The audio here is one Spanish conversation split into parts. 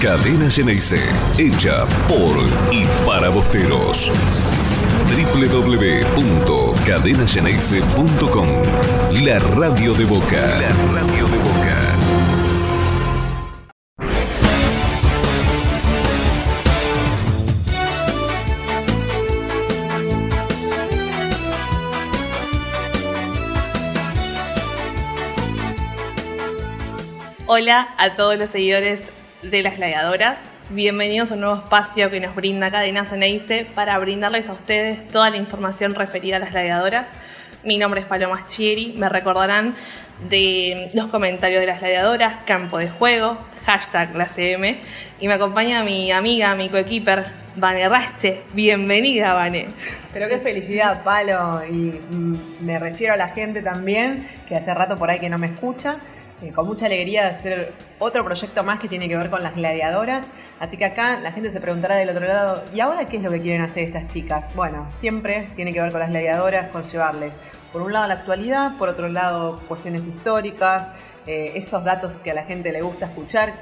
Cadena Ceneice, hecha por y para bosteros. www.cadenaceneice.com La radio de Boca. La radio de Boca. Hola a todos los seguidores de las gladiadoras. Bienvenidos a un nuevo espacio que nos brinda Cadena Ceneice para brindarles a ustedes toda la información referida a las gladiadoras. Mi nombre es Paloma Chieri, me recordarán de los comentarios de las gladiadoras, campo de juego, hashtag la CM, y me acompaña mi amiga, mi coequiper, Vane Rache. Bienvenida, Vane. Pero qué felicidad, Palo, y mm, me refiero a la gente también, que hace rato por ahí que no me escucha, con mucha alegría de hacer otro proyecto más que tiene que ver con las gladiadoras. Así que acá la gente se preguntará del otro lado, ¿y ahora qué es lo que quieren hacer estas chicas? Bueno, siempre tiene que ver con las gladiadoras, con llevarles, por un lado, la actualidad, por otro lado, cuestiones históricas, eh, esos datos que a la gente le gusta escuchar.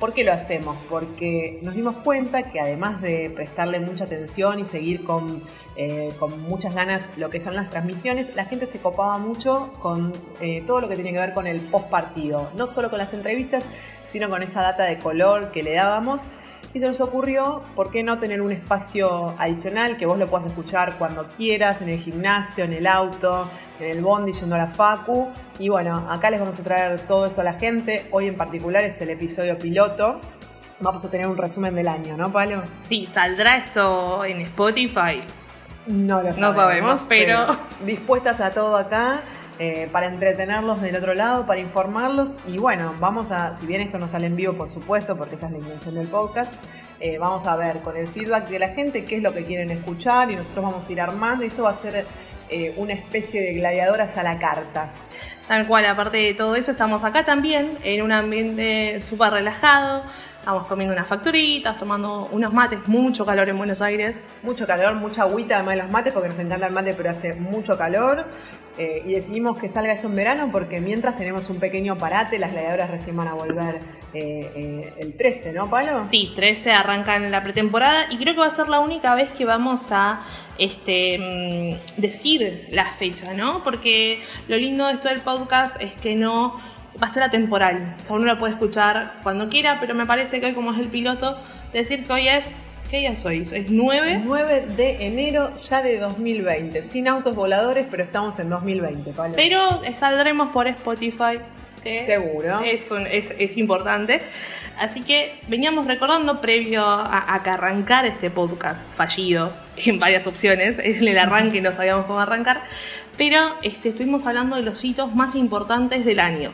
¿Por qué lo hacemos? Porque nos dimos cuenta que además de prestarle mucha atención y seguir con, eh, con muchas ganas lo que son las transmisiones, la gente se copaba mucho con eh, todo lo que tiene que ver con el post partido. No solo con las entrevistas, sino con esa data de color que le dábamos. Y se nos ocurrió, ¿por qué no tener un espacio adicional que vos lo puedas escuchar cuando quieras, en el gimnasio, en el auto, en el bondi, yendo a la facu? Y bueno, acá les vamos a traer todo eso a la gente. Hoy en particular es el episodio piloto. Vamos a tener un resumen del año, ¿no, Palo? Sí, ¿saldrá esto en Spotify? No lo sabemos, No sabemos, pero- dispuestas a todo acá eh, para entretenerlos del otro lado, para informarlos y bueno, vamos a, si bien esto no sale en vivo por supuesto, porque esa es la intención del podcast, eh, vamos a ver con el feedback de la gente qué es lo que quieren escuchar y nosotros vamos a ir armando y esto va a ser eh, una especie de gladiadoras a la carta. Tal cual, aparte de todo eso, estamos acá también en un ambiente súper relajado. Estamos comiendo unas facturitas, tomando unos mates, mucho calor en Buenos Aires. Mucho calor, mucha agüita además de los mates, porque nos encanta el mate, pero hace mucho calor. Eh, y decidimos que salga esto en verano porque mientras tenemos un pequeño parate, las gladiadoras recién van a volver eh, eh, el 13, ¿no, Palo? Sí, 13 arrancan la pretemporada y creo que va a ser la única vez que vamos a este, mm, decir la fecha, ¿no? Porque lo lindo de esto del podcast es que no va a ser atemporal. O sea, uno lo puede escuchar cuando quiera, pero me parece que hoy, como es el piloto, decir que hoy es. ¿Qué día sois? ¿Es 9? 9 de enero ya de 2020, sin autos voladores, pero estamos en 2020, Palo. Pero saldremos por Spotify. que Seguro. Es, un- es, es importante. Así que veníamos recordando previo a, a que arrancar este podcast fallido en varias opciones. Es el arranque no sabíamos cómo arrancar. Pero este, estuvimos hablando de los hitos más importantes del año.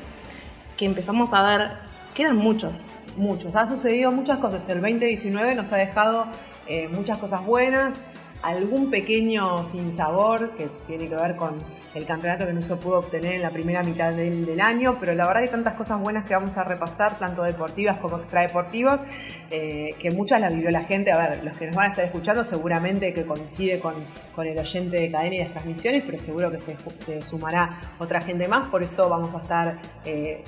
Que empezamos a ver. Quedan muchos. Muchos, ha sucedido muchas cosas. El 2019 nos ha dejado eh, muchas cosas buenas, algún pequeño sinsabor que tiene que ver con el campeonato que no se pudo obtener en la primera mitad del, del año, pero la verdad hay tantas cosas buenas que vamos a repasar, tanto deportivas como extradeportivas, eh, que muchas las vivió la gente. A ver, los que nos van a estar escuchando seguramente que coincide con, con el oyente de cadena y las transmisiones, pero seguro que se, se sumará otra gente más, por eso vamos a estar... eh,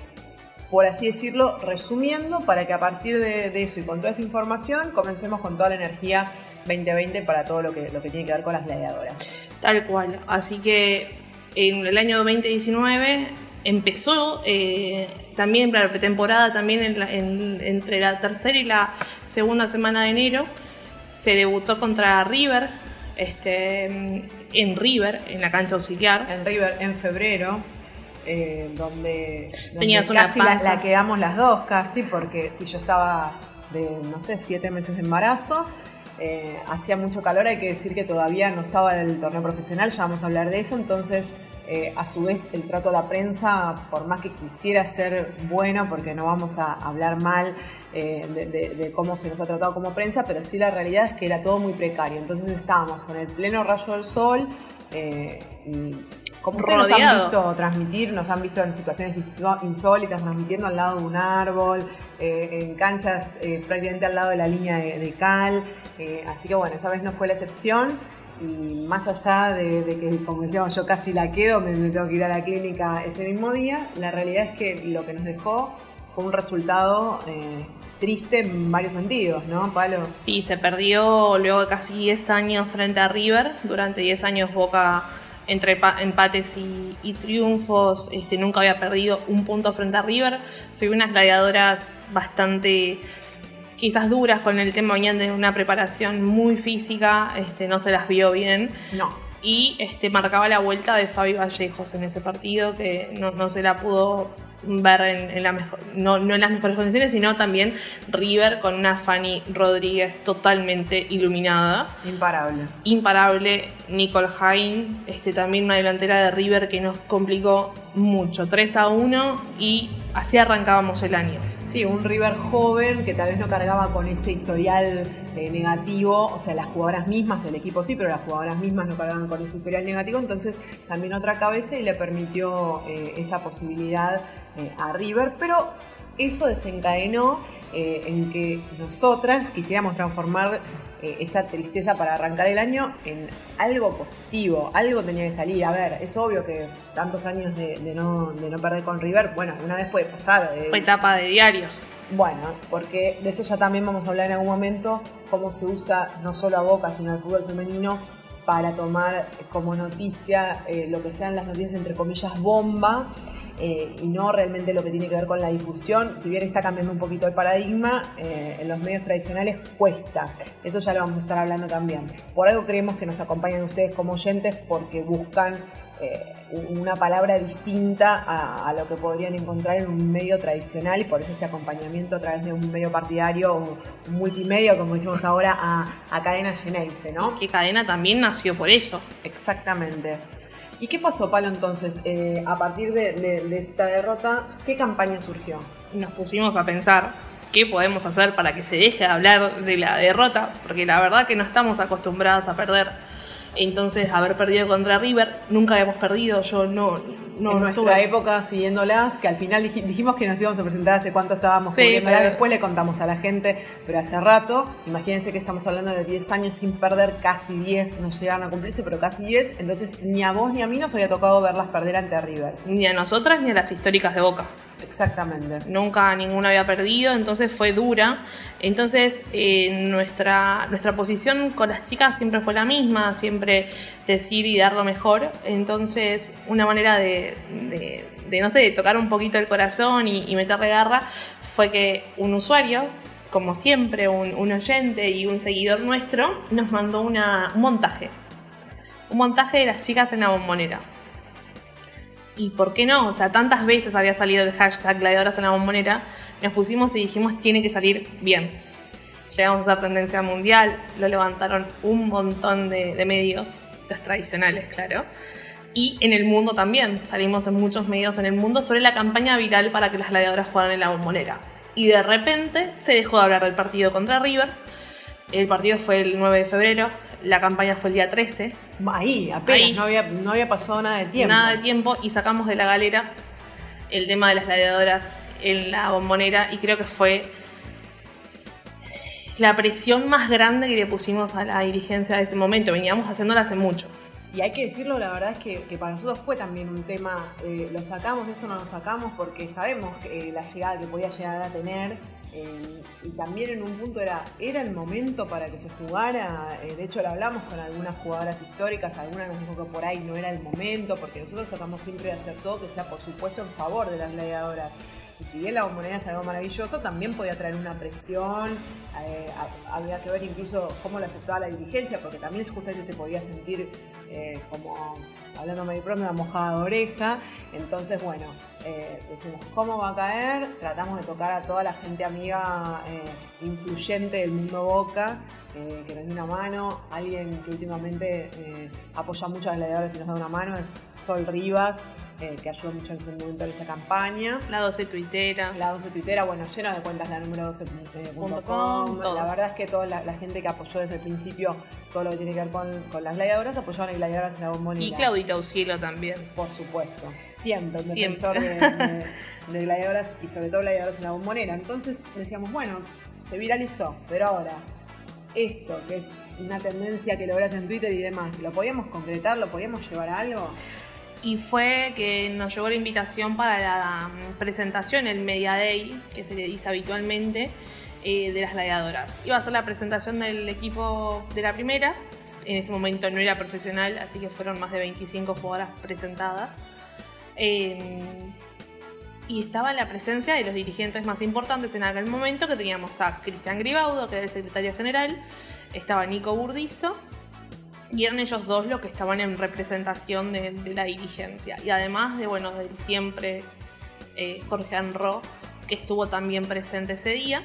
por así decirlo, resumiendo para que a partir de, de eso y con toda esa información comencemos con toda la energía 2020 para todo lo que, lo que tiene que ver con las gladiadoras. Tal cual. Así que en el año 2019 empezó eh, también la pretemporada, también en la- en- entre la tercera y la segunda semana de enero. Se debutó contra River, este, en River, en la cancha auxiliar. En River en febrero, eh, donde, donde Tenías una casi la, la quedamos las dos, casi, porque si yo estaba de, no sé, siete meses de embarazo, eh, hacía mucho calor, hay que decir que todavía no estaba el torneo profesional, ya vamos a hablar de eso, entonces eh, a su vez el trato a la prensa, por más que quisiera ser bueno, porque no vamos a hablar mal eh, de, de- de cómo se nos ha tratado como prensa, pero sí la realidad es que era todo muy precario, entonces estábamos con el pleno rayo del sol y como ustedes nos han visto transmitir, nos han visto en situaciones insó- insólitas, transmitiendo al lado de un árbol, eh, en canchas eh, prácticamente al lado de la línea de, de cal. eh, así que bueno, esa vez no fue la excepción. Y más allá de, de que, como decíamos, yo casi la quedo, me, me tengo que ir a la clínica ese mismo día, la realidad es que lo que nos dejó fue un resultado eh, triste en varios sentidos, ¿no, Palo? Sí, se perdió luego de casi 10 años frente a River. Durante 10 años Boca, entre empates y, triunfos, este, nunca había perdido un punto frente a River. Soy unas gladiadoras bastante quizás duras con el tema, venían de una preparación muy física, este, no se las vio bien. No y este, marcaba la vuelta de Fabi Vallejos en ese partido, que no, se la pudo ver en, la mejor, no, en las mejores condiciones, sino también River con una Fanny Rodríguez totalmente iluminada. Imparable. Imparable. Nicole Hain, este, también una delantera de River que nos complicó mucho. 3 a 1 y así arrancábamos el año. Sí, un River joven que tal vez no cargaba con ese historial eh, negativo, o sea, las jugadoras mismas, el equipo sí, pero las jugadoras mismas no cargaban con ese historial negativo, entonces también otra cabeza y le permitió eh, esa posibilidad eh, a River, pero eso desencadenó en que nosotras quisiéramos transformar esa tristeza para arrancar el año en algo positivo, algo tenía que salir. A ver, es obvio que tantos años de, no, perder con River, bueno, una vez puede pasar. Fue etapa de diarios. Bueno, porque de eso ya también vamos a hablar en algún momento, cómo se usa no solo a Boca, sino al fútbol femenino para tomar como noticia eh, lo que sean las noticias entre comillas bomba eh, y no realmente lo que tiene que ver con la difusión. Si bien está cambiando un poquito el paradigma, eh, en los medios tradicionales cuesta. Eso ya lo vamos a estar hablando también. Por algo creemos que nos acompañan ustedes como oyentes porque buscan eh, una palabra distinta a, lo que podrían encontrar en un medio tradicional y por eso este acompañamiento a través de un medio partidario o un multimedio, como decimos ahora, a, a Cadena Geneise, ¿no? Que Cadena también nació por eso. Exactamente. ¿Y qué pasó, Palo, entonces? Eh, a partir de, esta derrota, ¿qué campaña surgió? Nos pusimos a pensar qué podemos hacer para que se deje de hablar de la derrota, porque la verdad que no estamos acostumbradas a perder entonces, haber perdido contra River, nunca habíamos perdido, yo no... no en nuestra época siguiéndolas, que al final dijimos que nos íbamos a presentar hace cuánto estábamos sí, después le contamos a la gente, pero hace rato, imagínense que estamos hablando de 10 años sin perder, casi 10, no llegaron a cumplirse, pero casi 10, entonces ni a vos ni a mí nos había tocado verlas perder ante River. Ni a nosotras ni a las históricas de Boca. Exactamente. Nunca ninguna había perdido, entonces fue dura. Entonces eh, nuestra, nuestra posición con las chicas siempre fue la misma, siempre decir y dar lo mejor. Entonces una manera de, no sé, de tocar un poquito el corazón y, meterle garra fue que un usuario, como siempre, un, oyente y un seguidor nuestro, nos mandó una, un montaje. Un montaje de las chicas en la bombonera y por qué no, o sea, tantas veces había salido el hashtag gladiadoras en la bombonera, nos pusimos y dijimos tiene que salir bien. Llegamos a ser tendencia mundial, lo levantaron un montón de, medios, los tradicionales, claro. Y en el mundo también, salimos en muchos medios en el mundo sobre la campaña viral para que las gladiadoras jugaran en la bombonera. Y de repente se dejó de hablar del partido contra River. El partido fue el 9 de febrero, la campaña fue el día 13. Ahí, apenas, No, había, no había pasado nada de tiempo. Nada de tiempo y sacamos de la galera el tema de las gladiadoras en la bombonera y creo que fue la presión más grande que le pusimos a la dirigencia de ese momento. Veníamos haciéndola hace mucho. Y hay que decirlo, la verdad es que, para nosotros fue también un tema, eh, lo sacamos, esto no lo sacamos porque sabemos que, eh, la llegada que podía llegar a tener eh, y también en un punto era, era el momento para que se jugara, de hecho lo hablamos con algunas jugadoras históricas, algunas nos dijo que por ahí no era el momento, porque nosotros tratamos siempre de hacer todo que sea por supuesto en favor de las gladiadoras. Y si bien la bombonera es algo maravilloso, también podía traer una presión, había que ver incluso cómo lo aceptaba la dirigencia, porque también justamente se podía sentir eh, como, hablando medio pronto, una mojada de oreja. Entonces, bueno, eh, decimos cómo va a caer, tratamos de tocar a toda la gente amiga influyente del mundo Boca, que nos dé una mano. Alguien que últimamente apoya mucho a las gladiadores y nos da una mano es Sol Rivas. Eh, que ayudó mucho en ese momento en esa campaña. La 12 Twittera. La 12 Twittera, bueno, lleno de cuentas la número 12.com. La verdad es que toda la, gente que apoyó desde el principio todo lo que tiene que ver con, con las gladiadoras, apoyaron a gladiadoras en la bombonera. Y Claudita Auxilo también. Por supuesto. Siempre un defensor de, de, gladiadoras y sobre todo gladiadoras en la bombonera. Entonces decíamos, bueno, se viralizó, pero ahora esto, que es una tendencia que logras en Twitter y demás, ¿lo podíamos concretar? ¿Lo podíamos llevar a algo? Y fue que nos llegó la invitación para la presentación, el Media Day, que se dice habitualmente, eh, de las gladiadoras. Iba a ser la presentación del equipo de la primera, en ese momento no era profesional, así que fueron más de 25 jugadoras presentadas. Eh, y estaba la presencia de los dirigentes más importantes en aquel momento, que teníamos a Cristian Gribaudo, que era el secretario general, estaba Nico Burdizo, y eran ellos dos los que estaban en representación de, la dirigencia. Y además de, bueno, del siempre eh, Jorge Anro, que estuvo también presente ese día.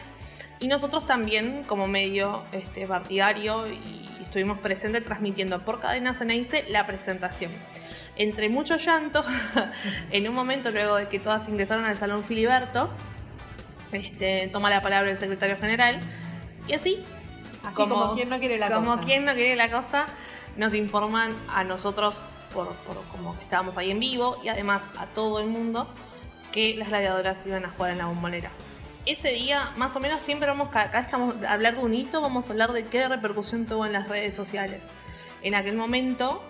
Y nosotros también, como medio este, partidario, y estuvimos presentes transmitiendo por cadena Ceneice la presentación. Entre mucho llanto, en un momento luego de que todas ingresaron al Salón Filiberto, este, toma la palabra el secretario general y así, como, quien no quiere la como cosa. quien no quiere la cosa, nos informan a nosotros, por, como que estábamos ahí en vivo, y además a todo el mundo, que las gladiadoras iban a jugar en la bombonera. Ese día, más o menos, siempre vamos, cada vez vamos a hablar de un hito, vamos a hablar de qué repercusión tuvo en las redes sociales. En aquel momento,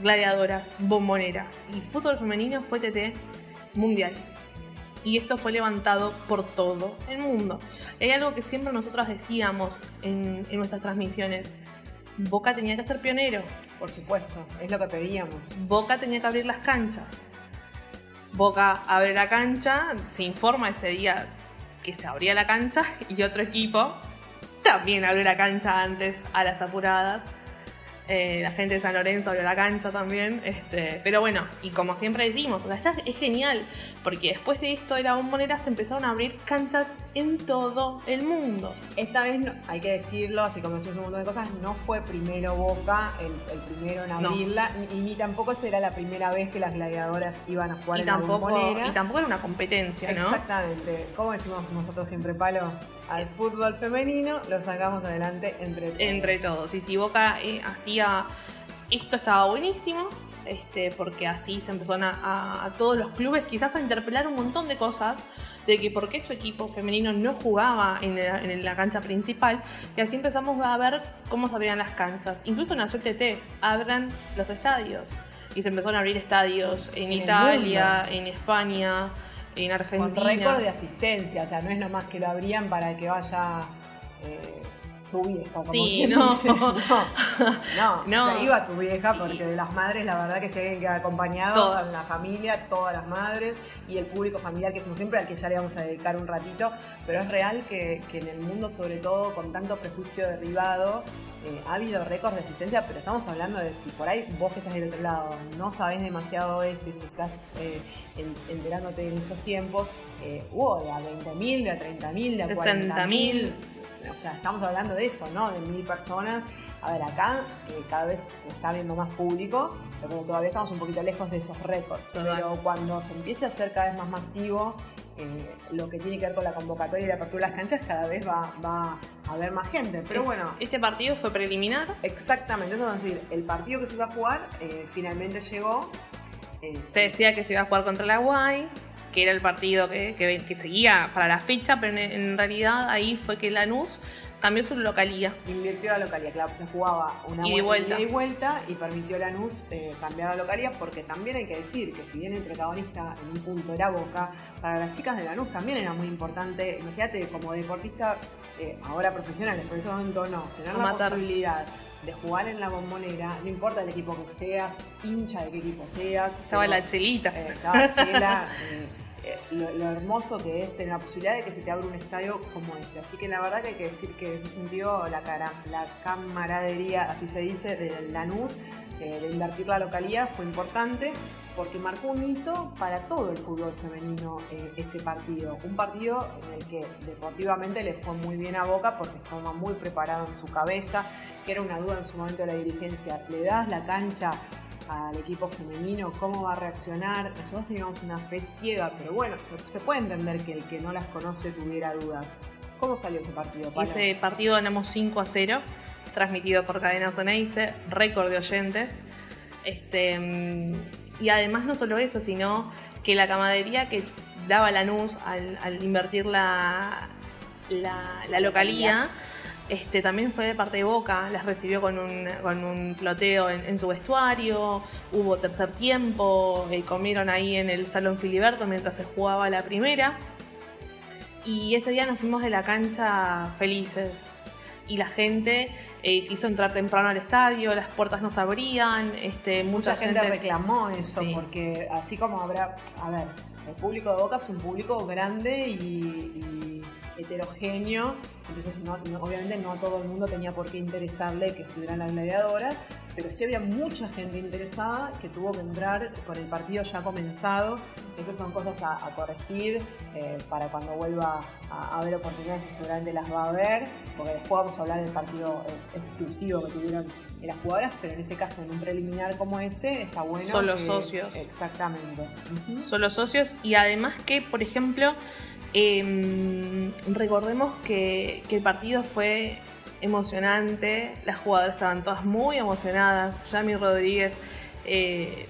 gladiadoras, bombonera y fútbol femenino fue TT mundial. Y esto fue levantado por todo el mundo. Hay algo que siempre nosotros decíamos en nuestras transmisiones. Boca tenía que ser pionero. Por supuesto, es lo que pedíamos. Boca tenía que abrir las canchas. Boca abre la cancha, se informa ese día que se abría la cancha y otro equipo también abrió la cancha antes a las apuradas. Eh, la gente de San Lorenzo abrió la cancha también. Este, pero bueno, y como siempre decimos, es genial, porque después de esto de la bombonera se empezaron a abrir canchas en todo el mundo. Esta vez, hay que decirlo, así como decimos un montón de cosas, no fue primero Boca el, primero en abrirla, y ni tampoco esta era la primera vez que las gladiadoras iban a jugar en la bombonera. Y tampoco era una competencia, ¿no? Exactamente. Como decimos nosotros siempre, Palo? Al fútbol femenino, lo sacamos adelante entre todos. Entre todos. Y si Boca eh, hacía. Esto estaba buenísimo. Este, porque así se empezaron a, todos los clubes quizás a interpelar un montón de cosas de que por qué su equipo femenino no jugaba en la, cancha principal y así empezamos a ver cómo se abrían las canchas. Incluso nació el TT, abran los estadios y se empezaron a abrir estadios en, Italia, en España, en Argentina. Con récord de asistencia, o sea, no es nomás que lo abrían para que vaya eh, tu vieja. Como sí, no. no. no, iba tu vieja porque de las madres la verdad que se alguien que acompañado la familia, todas las madres y el público familiar que somos siempre al que ya le vamos a dedicar un ratito, pero es real que, que en el mundo sobre todo con tanto prejuicio derribado eh, ha habido récords de asistencia, pero estamos hablando de si por ahí vos que estás del otro lado no sabés demasiado esto y estás eh, enterándote en estos tiempos, eh, hubo de a 20.000, de a 30.000, de a 40.000. O sea, estamos hablando de eso, ¿no? De mil personas. A ver, acá cada vez se está viendo más público, pero todavía estamos un poquito lejos de esos récords. Pero cuando se empiece a hacer cada vez más masivo, eh, lo que tiene que ver con la convocatoria y la apertura de las canchas, cada vez va, a haber más gente. Pero bueno. Este partido fue preliminar. Exactamente, eso es decir, el partido que se iba a jugar eh, finalmente llegó. Eh, se decía que se iba a jugar contra la Guay, que era el partido que, que, seguía para la fecha, pero en, realidad ahí fue que Lanús cambió su localía. Invirtió la localía, claro, se jugaba una y vuelta. y vuelta y permitió a Lanús eh, cambiar la localía porque también hay que decir que si bien el protagonista en un punto era Boca, para las chicas de Lanús también era muy importante, imagínate como deportista, eh, ahora profesional, por ese momento no, tener la posibilidad de jugar en la bombonera, no importa el equipo que seas, hincha de qué equipo seas. Estaba la chelita. Eh, estaba chela. Eh, lo, hermoso que es tener la posibilidad de que se te abra un estadio como ese. Así que la verdad que hay que decir que en ese sentido la, cara, la camaradería, así se dice, de Lanús, eh, de invertir la localidad fue importante porque marcó un hito para todo el fútbol femenino eh, ese partido. Un partido en el que deportivamente le fue muy bien a Boca porque estaba muy preparado en su cabeza, que era una duda en su momento de la dirigencia. Le das la cancha al equipo femenino, cómo va a reaccionar. Nosotros teníamos una fe ciega, pero bueno, se, puede entender que el que no las conoce tuviera dudas. ¿Cómo salió ese partido? Ese partido ganamos 5 a 0, transmitido por Cadena Ceneice, récord de oyentes. Este, y además no solo eso, sino que la camadería que daba Lanús al, al invertir la, la, la localía este, también fue de parte de Boca, las recibió con un, con un ploteo en, su vestuario, hubo tercer tiempo, eh, comieron ahí en el Salón Filiberto mientras se jugaba la primera. Y ese día nos fuimos de la cancha felices. Y la gente eh, quiso entrar temprano al estadio, las puertas no se abrían, este, mucha, gente, reclamó eso, porque así como habrá, a ver, el público de Boca es un público grande y heterogéneo, entonces obviamente no todo el mundo tenía por qué interesarle que estuvieran las gladiadoras, pero sí había mucha gente interesada que tuvo que entrar con el partido ya comenzado. Esas son cosas a, corregir eh, para cuando vuelva a, haber oportunidades que seguramente las va a haber, porque después vamos a hablar del partido eh, exclusivo que tuvieron las jugadoras, pero en ese caso, en un preliminar como ese, está bueno. Son los socios. Exactamente. Son los socios y además que, por ejemplo, Em, recordemos que, el partido fue emocionante, las jugadoras estaban todas muy emocionadas. Yami Rodríguez eh,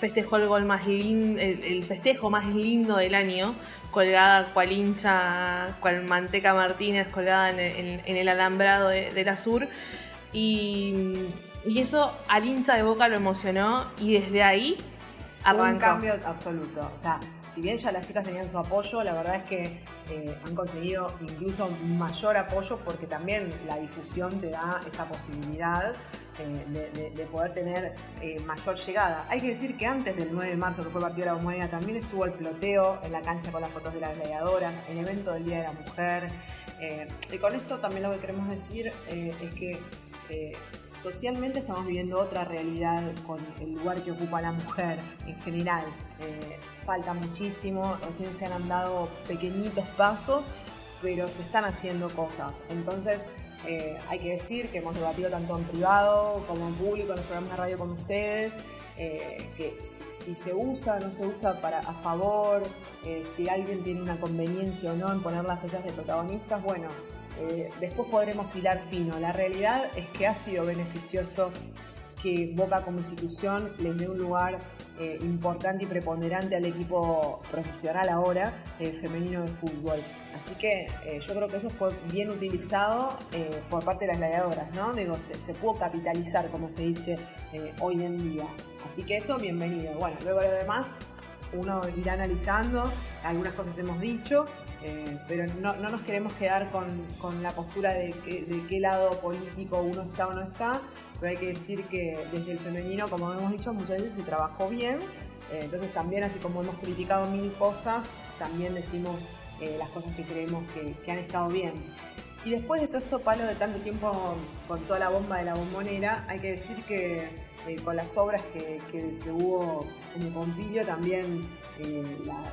festejó el gol más lindo, el, festejo más lindo del año, colgada cual hincha, cual Manteca Martínez, colgada en, el alambrado de, la Sur. Y, eso al hincha de Boca lo emocionó y desde ahí arrancó. Un cambio absoluto. O sea, si bien ya las chicas tenían su apoyo, la verdad es que eh, han conseguido incluso mayor apoyo porque también la difusión te da esa posibilidad eh, de, poder tener eh, mayor llegada. Hay que decir que antes del 9 de marzo, que fue el partido de la Bombonera, también estuvo el ploteo en la cancha con las fotos de las gladiadoras, el evento del Día de la Mujer. y con esto también lo que queremos decir es que socialmente estamos viviendo otra realidad con el lugar que ocupa la mujer en general falta muchísimo, recién se han dado pequeñitos pasos, pero se están haciendo cosas. Entonces, eh, hay que decir que hemos debatido tanto en privado como en público, en los programas de radio con ustedes, eh, que si, se usa o no se usa para a favor, eh, si alguien tiene una conveniencia o no en poner las sellas de protagonistas, bueno, después podremos hilar fino. La realidad es que ha sido beneficioso que Boca como institución les dé un lugar eh, importante y preponderante al equipo profesional ahora eh, femenino de fútbol. Así que eh, yo creo que eso fue bien utilizado por parte de las gladiadoras, ¿no? Digo, se, se pudo capitalizar, como se dice hoy en día. Así que eso, bienvenido. Bueno, luego lo demás, uno irá analizando, algunas cosas hemos dicho, pero no, nos queremos quedar con, la postura de, qué lado político uno está o no está, pero hay que decir que desde el femenino, como hemos dicho, muchas veces se trabajó bien, eh, entonces también así como hemos criticado mil cosas, también decimos eh, las cosas que creemos que, han estado bien. Y después de todo esto palo de tanto tiempo con toda la bomba de la bombonera, hay que decir que eh, con las obras que, hubo en el Pompilio también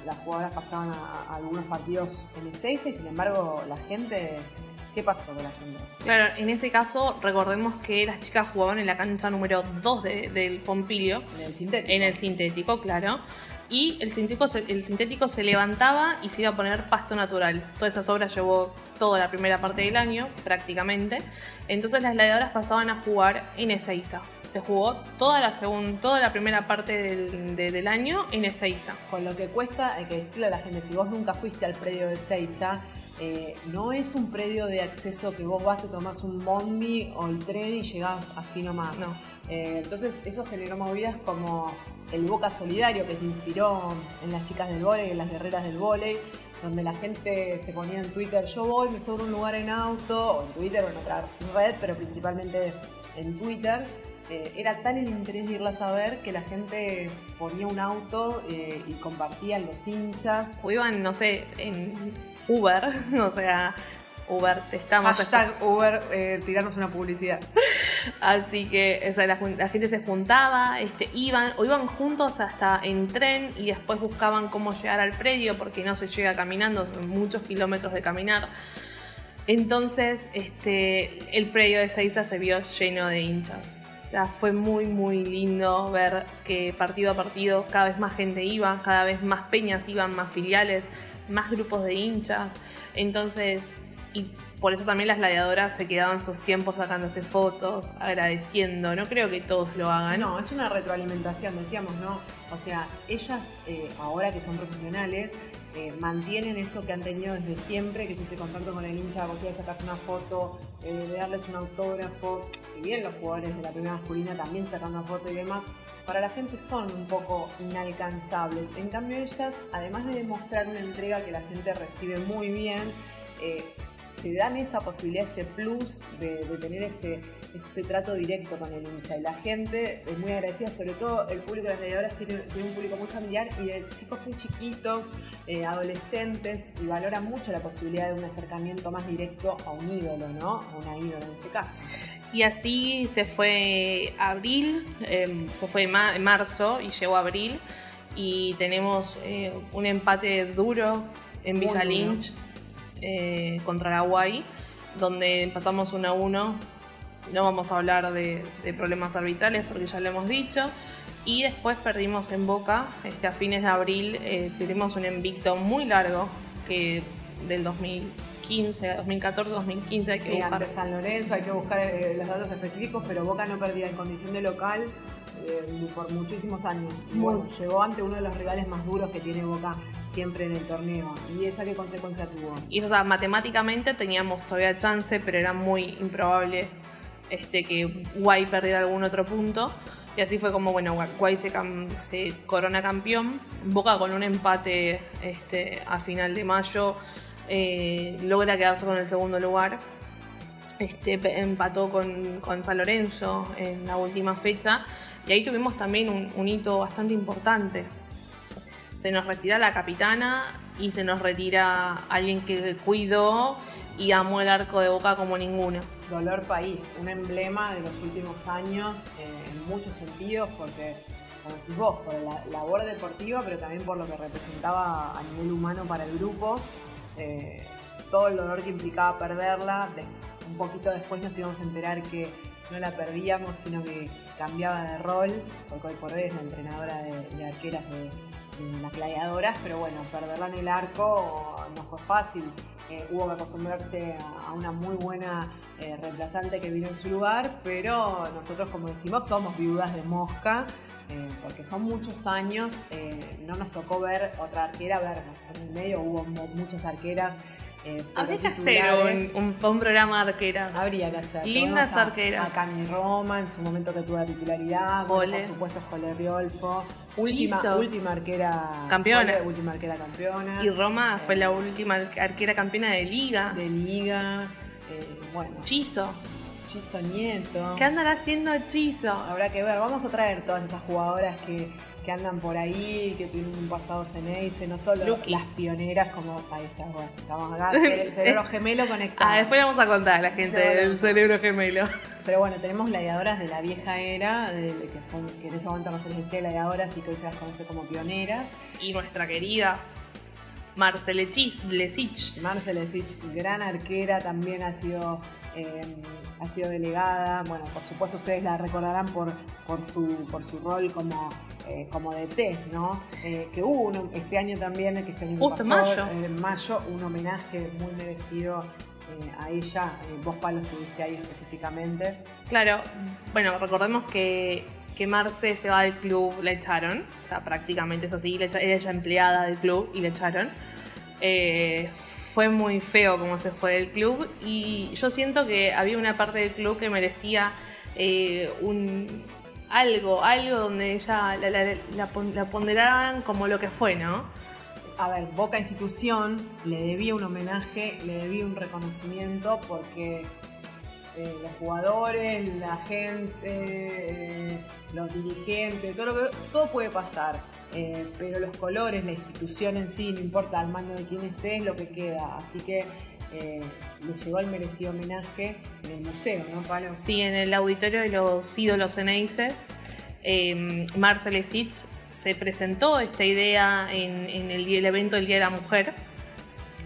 las jugadoras pasaban a, algunos partidos en el 6 y sin embargo la gente ¿Qué pasó con la gente? Claro, en ese caso recordemos que las chicas jugaban en la cancha número 2 del Pompilio. En el sintético. En el sintético, claro. Y el sintético, se, el sintético se levantaba y se iba a poner pasto natural. Todas esas obras llevó toda la primera parte del año, prácticamente. Entonces las gladiadoras pasaban a jugar en Ezeiza. Se jugó toda la segunda, toda la primera parte del, del año en Ezeiza. Con lo que cuesta, hay que decirle a la gente, si vos nunca fuiste al predio de Ezeiza, eh, no es un predio de acceso que vos vas, te tomás un bondi o el tren y llegás así nomás. No. Eh, entonces eso generó movidas como el Boca Solidario que se inspiró en las chicas del vóley, en las guerreras del vóley, donde la gente se ponía en Twitter, yo voy, me sobro un lugar en auto, o en Twitter o en otra red, pero principalmente en Twitter. Eh, era tan el interés de irlas a ver que la gente ponía un auto y compartían los hinchas. O iban, no sé, en Uber, o sea, Uber, te estamos... Hashtag Uber, eh, tirarnos una publicidad. Así que la, gente se juntaba, este, iban o iban juntos hasta en tren y después buscaban cómo llegar al predio porque no se llega caminando, son muchos kilómetros de caminar. Entonces, este, el predio de Seiza se vio lleno de hinchas. O sea, fue muy, muy lindo ver que partido a partido cada vez más gente iba, cada vez más peñas iban, más filiales más grupos de hinchas. Entonces, y por eso también las gladiadoras se quedaban sus tiempos sacándose fotos, agradeciendo. No creo que todos lo hagan. No, es una retroalimentación, decíamos, ¿no? O sea, ellas, eh, ahora que son profesionales, eh, mantienen eso que han tenido desde siempre, que es ese contacto con el hincha, posibilidad de sacarse una foto, eh, de darles un autógrafo, si bien los jugadores de la primera masculina también sacan una foto y demás, para la gente son un poco inalcanzables. En cambio ellas, además de demostrar una entrega que la gente recibe muy bien, eh, se dan esa posibilidad, ese plus de, tener ese, ese trato directo con el hincha. Y la gente es muy agradecida, sobre todo el público de las mediadoras tiene, un público muy familiar y de chicos muy chiquitos, eh, adolescentes, y valora mucho la posibilidad de un acercamiento más directo a un ídolo, ¿no? A una ídola en este caso. Y así se fue abril, eh, se fue en marzo y llegó abril y tenemos eh, un empate duro en Villa Lynch eh, contra Araguay, donde empatamos 1 a 1. No vamos a hablar de, problemas arbitrales porque ya lo hemos dicho. Y después perdimos en Boca, este, a fines de abril, eh, tuvimos un invicto muy largo que del 2015, 2014, 2015 hay que sí, ante San Lorenzo hay que buscar eh, los datos específicos, pero Boca no perdía en condición de local eh, por muchísimos años. bueno, llegó ante uno de los rivales más duros que tiene Boca siempre en el torneo. ¿Y esa qué consecuencia tuvo? Y o sea, matemáticamente teníamos todavía chance, pero era muy improbable este, que Guay perdiera algún otro punto. Y así fue como, bueno, Guay se, se corona campeón. Boca con un empate este, a final de mayo eh, logra quedarse con el segundo lugar. Este, empató con, con San Lorenzo en la última fecha y ahí tuvimos también un, hito bastante importante. Se nos retira la capitana y se nos retira alguien que cuidó y amó el arco de boca como ninguno. Dolor País, un emblema de los últimos años eh, en muchos sentidos, porque, como decís vos, por la labor deportiva, pero también por lo que representaba a nivel humano para el grupo, eh, todo el dolor que implicaba perderla. un poquito después nos íbamos a enterar que no la perdíamos, sino que cambiaba de rol, porque hoy por hoy es la entrenadora de, arqueras de, las gladiadoras, pero bueno, perderla en el arco no fue fácil. Eh, hubo que acostumbrarse a, una muy buena eh, reemplazante que vino en su lugar, pero nosotros, como decimos, somos viudas de mosca. Eh, porque son muchos años, no nos tocó ver otra arquera vernos. En el medio hubo muchas arqueras eh, Habría que hacer un, programa de arqueras. Habría que hacer. Lindas arqueras. A Cami Roma, en su momento que tuvo la titularidad. por supuesto, Jole Riolfo. Última, última arquera campeona. última arquera campeona. Y Roma fue la última arquera campeona de liga. De liga. Eh, bueno. Chizo. Chizo Nieto. ¿Qué andará haciendo Chizo? Habrá que ver. Vamos a traer todas esas jugadoras que que andan por ahí, que tienen un pasado Ceneice, no solo las pioneras, como ahí está, bueno, estamos acá, el cerebro gemelo conectado. Ah, después le vamos a contar a la gente del cerebro gemelo. Pero bueno, tenemos gladiadoras de la vieja era, de, que, son, que en ese momento no se les decía gladiadoras y que hoy se las conoce como pioneras. Y nuestra querida Marcele Lesich. Marcele Lesich, gran arquera, también ha sido eh, ha sido delegada. Bueno, por supuesto ustedes la recordarán por, por, su, por su rol como, eh, como DT, ¿no? Eh, que hubo uno, este año también, que este año pasó, mayo. en mayo, un homenaje muy merecido a ella. vos, Palo, estuviste ahí específicamente. Claro, bueno, recordemos que, que Marce se va del club, la echaron, o sea, prácticamente es así, era ella empleada del club y la echaron. Fue muy feo como se fue del club y yo siento que había una parte del club que merecía eh, un algo, algo donde ella la, ponderaran como lo que fue, ¿no? A ver, Boca Institución le debía un homenaje, le debía un reconocimiento porque eh, los jugadores, la gente, eh, los dirigentes, todo, todo puede pasar eh, pero los colores, la institución en sí, no importa al mando de quién esté, es lo que queda. Así que eh, le llegó el merecido homenaje en el museo, ¿no, Palo? Sí, en el auditorio de los ídolos en eh, Marcel Sitz se presentó esta idea en, el, evento del Día de la Mujer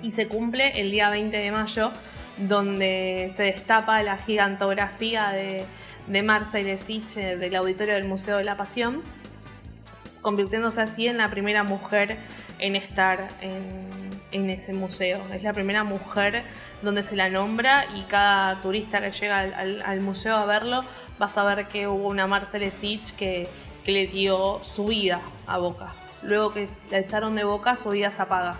y se cumple el día 20 de mayo, donde se destapa la gigantografía de, de Marcel Sitz eh, del auditorio del Museo de la Pasión convirtiéndose así en la primera mujer en estar en, ese museo. Es la primera mujer donde se la nombra y cada turista que llega al, museo a verlo va a saber que hubo una Marcele Sitch que, que le dio su vida a Boca. luego que la echaron de boca, su vida se apaga.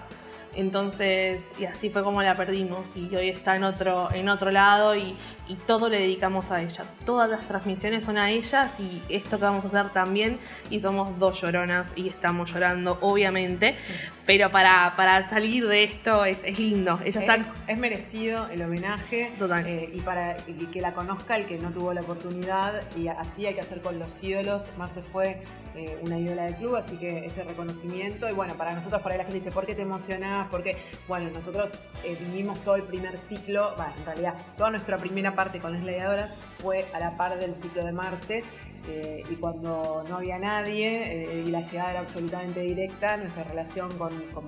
Entonces, y así fue como la perdimos. Y hoy está en otro, en otro lado y, y, todo le dedicamos a ella. Todas las transmisiones son a ellas y esto que vamos a hacer también. Y somos dos lloronas y estamos llorando, obviamente. Pero para, para salir de esto es, es lindo. Ella es, está... es merecido el homenaje. Total. Eh, y para que la conozca el que no tuvo la oportunidad. Y así hay que hacer con los ídolos. Marce fue eh, una ídola del club, así que ese reconocimiento. Y bueno, para nosotros, por ahí la gente dice, ¿por qué te emocionás? Porque, bueno, nosotros eh, vivimos todo el primer ciclo, bueno, en realidad, toda nuestra primera parte con las gladiadoras fue a la par del ciclo de Marce. Eh, y cuando no había nadie y la llegada era absolutamente directa, nuestra relación con, con,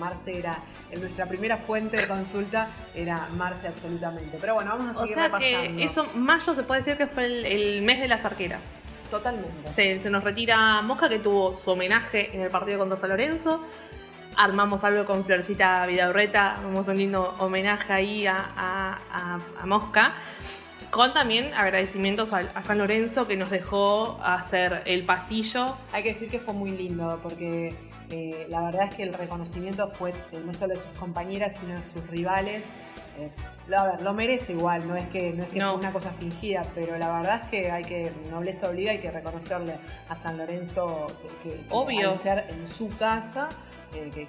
Marce era, en nuestra primera fuente de consulta era Marce absolutamente. Pero bueno, vamos a seguir O sea que eso, mayo se puede decir que fue el, el mes de las arqueras. Totalmente. Se, nos retira Mosca, que tuvo su homenaje en el partido contra San Lorenzo. Armamos algo con Florcita Vidaurreta, hacemos un lindo homenaje ahí a, Mosca. Con también agradecimientos a, San Lorenzo que nos dejó hacer el pasillo. Hay que decir que fue muy lindo porque eh, la verdad es que el reconocimiento fue no solo de sus compañeras, sino de sus rivales. Eh, a ver, lo merece igual, no es que no es que una cosa fingida, pero la verdad es que hay que, nobleza obliga, hay que reconocerle a San Lorenzo que, Obvio. ser en su casa,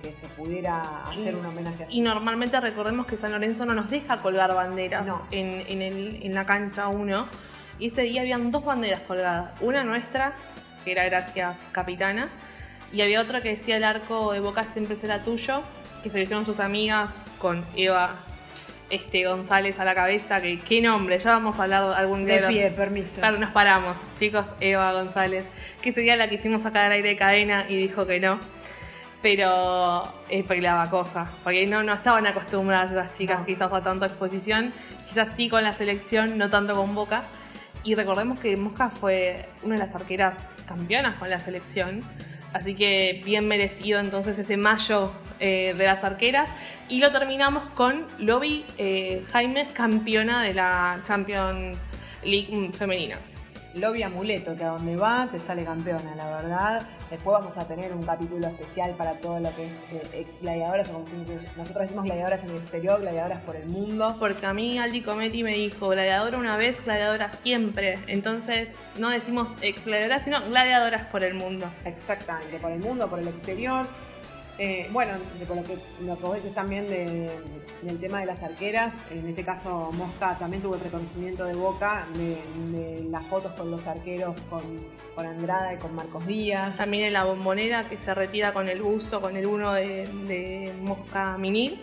que, se pudiera hacer un homenaje así. Y normalmente recordemos que San Lorenzo no nos deja colgar banderas en, en, la cancha 1. Y ese día habían dos banderas colgadas. Una nuestra, que era gracias capitana, y había otra que decía el arco de Boca siempre será tuyo, que se lo hicieron sus amigas con Eva este González a la cabeza, que qué nombre, ya vamos a hablar algún día. De pie, permiso. Claro, nos paramos, chicos, Eva González, que ese día la quisimos sacar al aire de cadena y dijo que no. Pero es porque daba cosa, porque no, no estaban acostumbradas las chicas quizás a tanta exposición, quizás sí con la selección, no tanto con Boca. Y recordemos que Mosca fue una de las arqueras campeonas con la selección Así que bien merecido entonces ese mayo eh, de las arqueras. Y lo terminamos con Lobby eh, Jaime, campeona de la Champions League femenina. Lobby Amuleto, que a donde va te sale campeona, la verdad. Después vamos a tener un capítulo especial para todo lo que es eh, ex gladiadoras, o como nosotros decimos gladiadoras en el exterior, gladiadoras por el mundo. Porque a mí Aldi Cometti me dijo gladiadora una vez, gladiadora siempre. Entonces no decimos ex gladiadoras, sino gladiadoras por el mundo. Exactamente, por el mundo, por el exterior. Eh, bueno, de, lo, que, lo que vos decís también del tema de las arqueras, en este caso Mosca también tuvo el reconocimiento de Boca de, las fotos con los arqueros con, con, Andrada y con Marcos Díaz. También en la bombonera que se retira con el buzo, con el uno de, Mosca Minil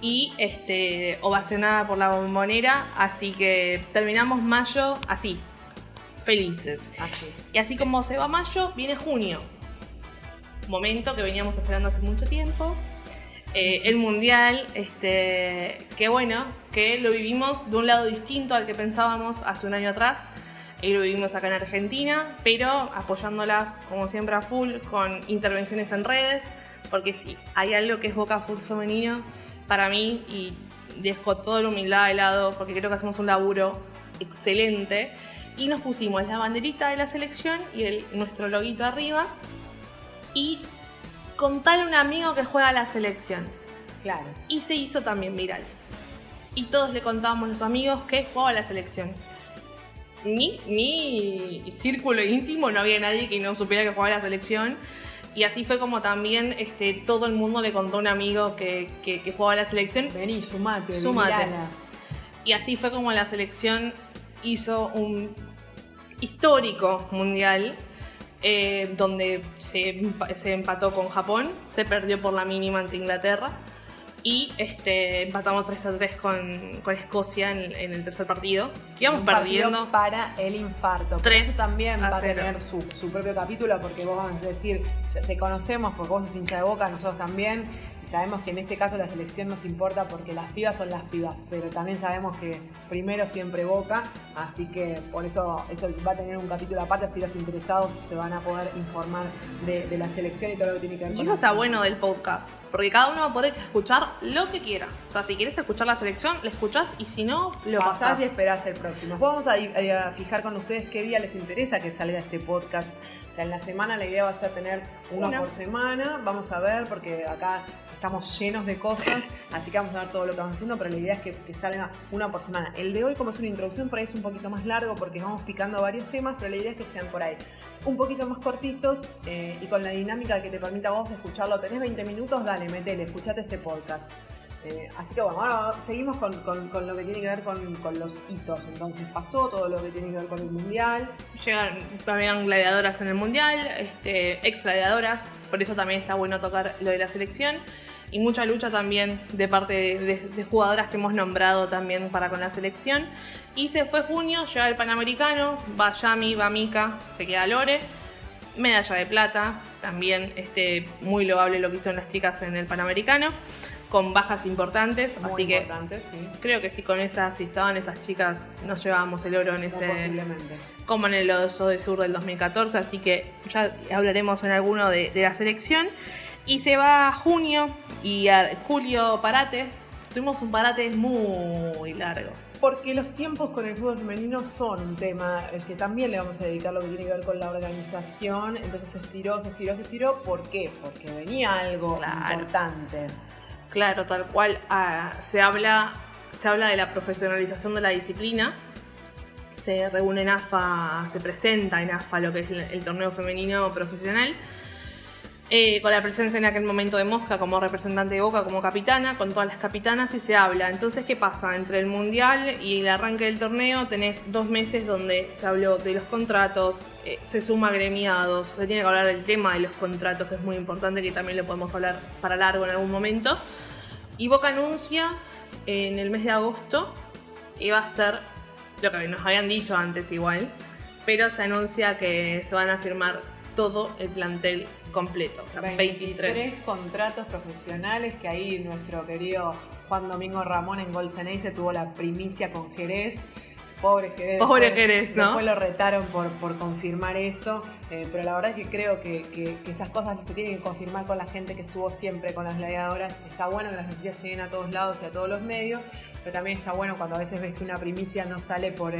y este, ovacionada por la bombonera, así que terminamos mayo así, felices. Así. Y así como se va mayo, viene junio momento que veníamos esperando hace mucho tiempo. Eh, el mundial, este, que bueno, que lo vivimos de un lado distinto al que pensábamos hace un año atrás. Y lo vivimos acá en Argentina, pero apoyándolas como siempre a full con intervenciones en redes, porque sí, hay algo que es Boca Full femenino para mí y dejo toda la humildad de lado porque creo que hacemos un laburo excelente. Y nos pusimos la banderita de la selección y el, nuestro loguito arriba y contarle a un amigo que juega a la selección. Claro. Y se hizo también viral. Y todos le contábamos a los amigos que jugaba a la selección. Mi, mi círculo íntimo no había nadie que no supiera que jugaba a la selección. Y así fue como también este, todo el mundo le contó a un amigo que, que, jugaba a la selección. Vení, sumate, sumate. Y así fue como la selección hizo un histórico mundial eh, donde se, empató con Japón, se perdió por la mínima ante Inglaterra y este, empatamos 3 a 3 con, Escocia en, el tercer partido. Íbamos perdiendo. Para el infarto. 3 también va a tener su, su, propio capítulo porque vos vas a decir, te conocemos porque vos sos hincha de boca, nosotros también sabemos que en este caso la selección nos importa porque las pibas son las pibas, pero también sabemos que primero siempre Boca, así que por eso eso va a tener un capítulo aparte, así los interesados se van a poder informar de, la selección y todo lo que tiene que ver Y eso está bueno del podcast porque cada uno va a poder escuchar lo que quiera. O sea, si quieres escuchar la selección, la escuchás y si no, lo Pasás pasás. y esperás el próximo. Después vamos a, a fijar con ustedes qué día les interesa que salga este podcast. Sea, en la semana la idea va a ser tener uno Una. por semana. Vamos a ver, porque acá estamos llenos de cosas, así que vamos a ver todo lo que vamos haciendo, pero la idea es que, que salga una por semana. El de hoy, como es una introducción, por ahí es un poquito más largo porque vamos picando varios temas, pero la idea es que sean por ahí un poquito más cortitos eh, y con la dinámica que te permita a vos escucharlo. ¿Tenés 20 minutos? Dale, metele, escuchate este podcast. Eh, así que bueno, ahora seguimos con, con- con lo que tiene que ver con, con los hitos. Entonces pasó todo lo que tiene que ver con el mundial. Llegan también gladiadoras en el mundial, este, ex gladiadoras, por eso también está bueno tocar lo de la selección. Y mucha lucha también de parte de, de- de jugadoras que hemos nombrado también para con la selección. Y se fue junio, llega el Panamericano, va Yami, va Mika, se queda Lore. Medalla de plata, también este, muy loable lo que hicieron las chicas en el Panamericano, con bajas importantes. Muy así que sí. creo que si con esas, si estaban esas chicas, nos llevábamos el oro en ese posiblemente. como en el Oso de Sur del 2014, así que ya hablaremos en alguno de, de la selección. Y se va a junio y a julio parate. Tuvimos un parate muy largo. Porque los tiempos con el fútbol femenino son un tema el que también le vamos a dedicar lo que tiene que ver con la organización. Entonces se estiró, se estiró, se estiró. ¿Por qué? Porque venía algo Claro. importante. Claro, tal cual. ah, se, habla, se habla de la profesionalización de la disciplina. Se reúne en AFA, se presenta en AFA lo que es el, el torneo femenino profesional. Eh, con la presencia en aquel momento de Mosca como representante de Boca, como capitana, con todas las capitanas y se habla. Entonces, ¿qué pasa? Entre el Mundial y el arranque del torneo tenés dos meses donde se habló de los contratos, eh, se suma gremiados, se tiene que hablar del tema de los contratos, que es muy importante, que también lo podemos hablar para largo en algún momento. Y Boca anuncia en el mes de agosto y va a ser lo que nos habían dicho antes igual, pero se anuncia que se van a firmar todo el plantel completo, o sea, 23. contratos profesionales que ahí nuestro querido Juan Domingo Ramón en Golseney se tuvo la primicia con Jerez. Pobre Jerez. Pobre después- Jerez, ¿no? Después lo retaron por, por confirmar eso, eh, pero la verdad es que creo que, que- que esas cosas se tienen que confirmar con la gente que estuvo siempre con las gladiadoras. Está bueno que las noticias lleguen a todos lados y a todos los medios, pero también está bueno cuando a veces ves que una primicia no sale por...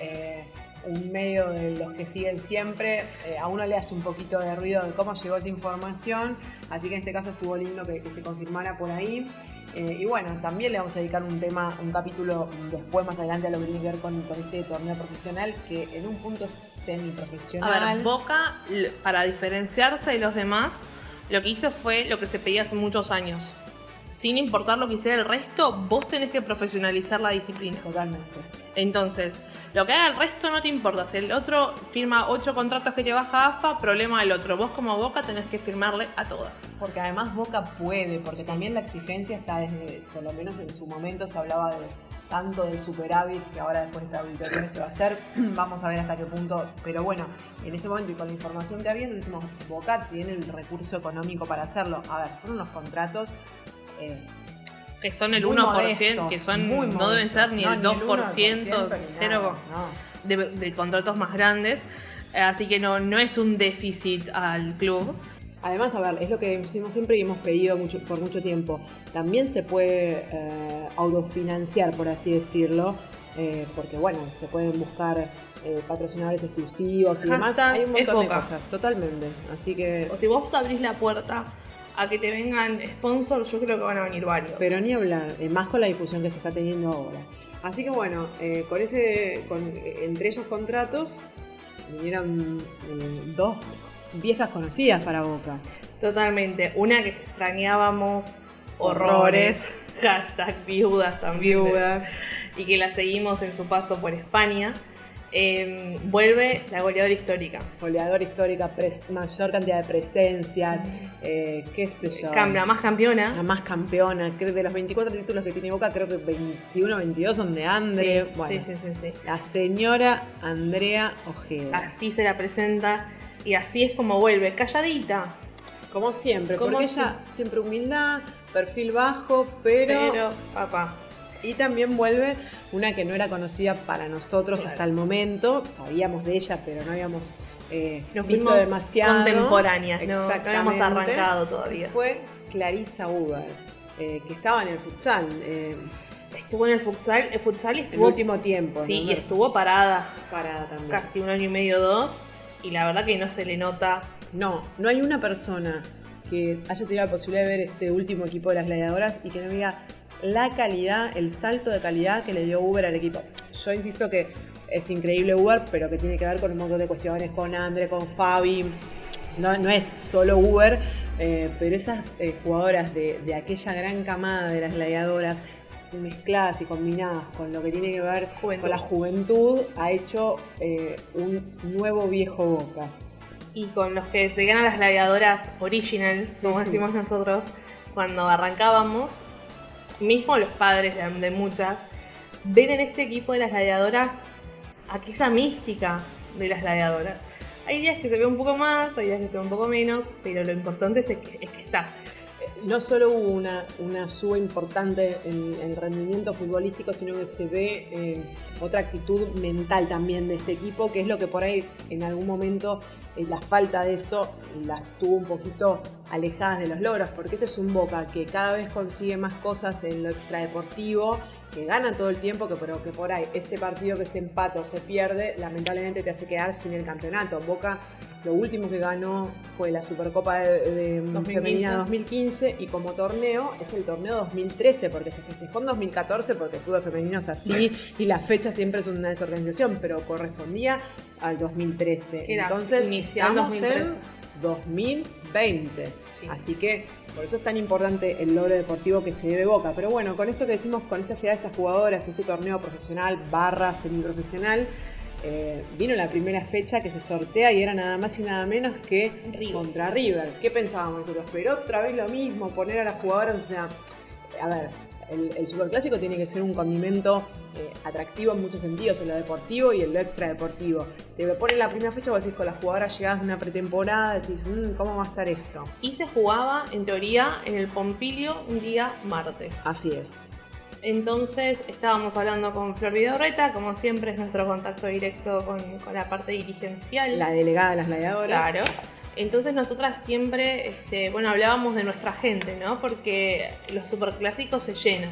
eh, un medio de los que siguen siempre, eh, a uno le hace un poquito de ruido de cómo llegó esa información, así que en este caso estuvo lindo que, se confirmara por ahí. Eh, y bueno, también le vamos a dedicar un tema, un capítulo después, más adelante, a lo que tiene que ver con, con este torneo profesional, que en un punto es A semiprofesional. ver, Boca, para diferenciarse de los demás, lo que hizo fue lo que se pedía hace muchos años. Sin importar lo que hiciera el resto, vos tenés que profesionalizar la disciplina. Totalmente. Entonces, lo que haga el resto no te importa. Si el otro firma ocho contratos que te baja AFA, problema del otro. Vos como Boca tenés que firmarle a todas. Porque además Boca puede, porque también la exigencia está desde, por lo menos en su momento se hablaba de tanto del superávit que ahora después de esta auditoría se va a hacer, vamos a ver hasta qué punto, pero bueno, en ese momento y con la información que había, decimos, Boca tiene el recurso económico para hacerlo. A ver, son unos contratos... eh, Que son el muy 1%, modestos, que son muy no deben ser ni No, el 2%, ni cero nada, no. de, de contratos más grandes. Eh, Así que no, no es un déficit al club. Además, a ver, es lo que decimos siempre y hemos pedido mucho, por mucho tiempo. También se puede eh, autofinanciar, por así decirlo, eh, porque bueno, se pueden buscar eh, patrocinadores exclusivos y demás. Hay un montón es de cosas, totalmente. Así que, O si vos abrís la puerta a que te vengan sponsors, yo creo que van a venir varios. pero ni hablar, eh, más con la difusión que se está teniendo ahora. Así que bueno, eh, con ese, con, entre esos contratos vinieron eh, dos viejas conocidas para Boca. Totalmente. Una que extrañábamos horrores. Hashtag viudas también. Viudas. Y que la seguimos en su paso por España. Eh, vuelve la goleadora histórica. goleadora histórica, mayor cantidad de presencia, eh, qué sé yo. Cam- La más campeona. La más campeona, creo de los 24 títulos que tiene Boca, creo que 21 22 son de Andre. Sí, bueno, sí, sí, sí, sí. la señora Andrea Ojeda. Así se la presenta y así es como vuelve. Calladita. Como siempre, Como porque si- ella siempre humildad, perfil bajo, pero, Pero, papá. Y también vuelve una que no era conocida para nosotros Claro. hasta el momento. Sabíamos de ella, pero no habíamos eh, Nos visto demasiado. contemporáneas, no, no habíamos arrancado todavía. Fue Clarisa Uber, eh, que estaba en el futsal. eh, Estuvo en el futsal, el futsal y el estuvo, último tiempo. sí, ¿no? y estuvo parada Parada también. casi un año y medio, dos, y la verdad que no se le nota. No, no hay una persona que haya tenido la posibilidad de ver este último equipo de las gladiadoras y que no diga la calidad, el salto de calidad que le dio Uber al equipo. Yo insisto que es increíble Uber, pero que tiene que ver con un montón de cuestiones, con Andre, con Fabi. No, no es solo Uber, eh, pero esas eh, jugadoras de, de aquella gran camada de las gladiadoras mezcladas y combinadas con lo que tiene que ver Juventud. con la juventud, ha hecho eh, un nuevo viejo Boca. Y con los que se ganan las gladiadoras originals, como decimos nosotros, cuando arrancábamos, mismo los padres de, muchas, ven en este equipo de las gladiadoras aquella mística de las gladiadoras. Hay días que se ve un poco más, hay días que se ve un poco menos, pero lo importante es que, es que está. no solo hubo una, una suba importante en el rendimiento futbolístico, sino que se ve eh, otra actitud mental también de este equipo, que es lo que por ahí en algún momento eh, la falta de eso las tuvo un poquito alejadas de los logros, porque este es un Boca que cada vez consigue más cosas en lo extradeportivo, que gana todo el tiempo, que, pero que por ahí ese partido que se empata o se pierde, lamentablemente te hace quedar sin el campeonato. Boca lo último que ganó fue la Supercopa de, de 2015. Femenina 2015 y como torneo es el torneo 2013 porque se festejó en 2014 porque el fútbol femenino es así y la fecha siempre es una desorganización, pero correspondía al 2013. Que era Entonces iniciado en estamos 2013. en 2020. Sí. Así que por eso es tan importante el logro deportivo que se debe Boca. Pero bueno, con esto que decimos, con esta llegada de estas jugadoras, este torneo profesional barra semiprofesional, eh, vino la primera fecha que se sortea y era nada más y nada menos que River. contra River. ¿Qué pensábamos nosotros? Pero otra vez lo mismo, poner a las jugadoras, o sea, a ver, el, el superclásico tiene que ser un condimento eh, atractivo en muchos sentidos, en lo deportivo y en lo extradeportivo. Te ponen la primera fecha, vos decís con las jugadoras llegadas de una pretemporada, decís, "Mm, ¿cómo va a estar esto? Y se jugaba, en teoría, en el Pompilio un día martes. Así es. Entonces estábamos hablando con Flor Vidorreta, como siempre es nuestro contacto directo con, con la parte dirigencial. La delegada de las gladiadoras. Claro. Entonces nosotras siempre, este, bueno, hablábamos de nuestra gente, ¿no? Porque los superclásicos se llenan.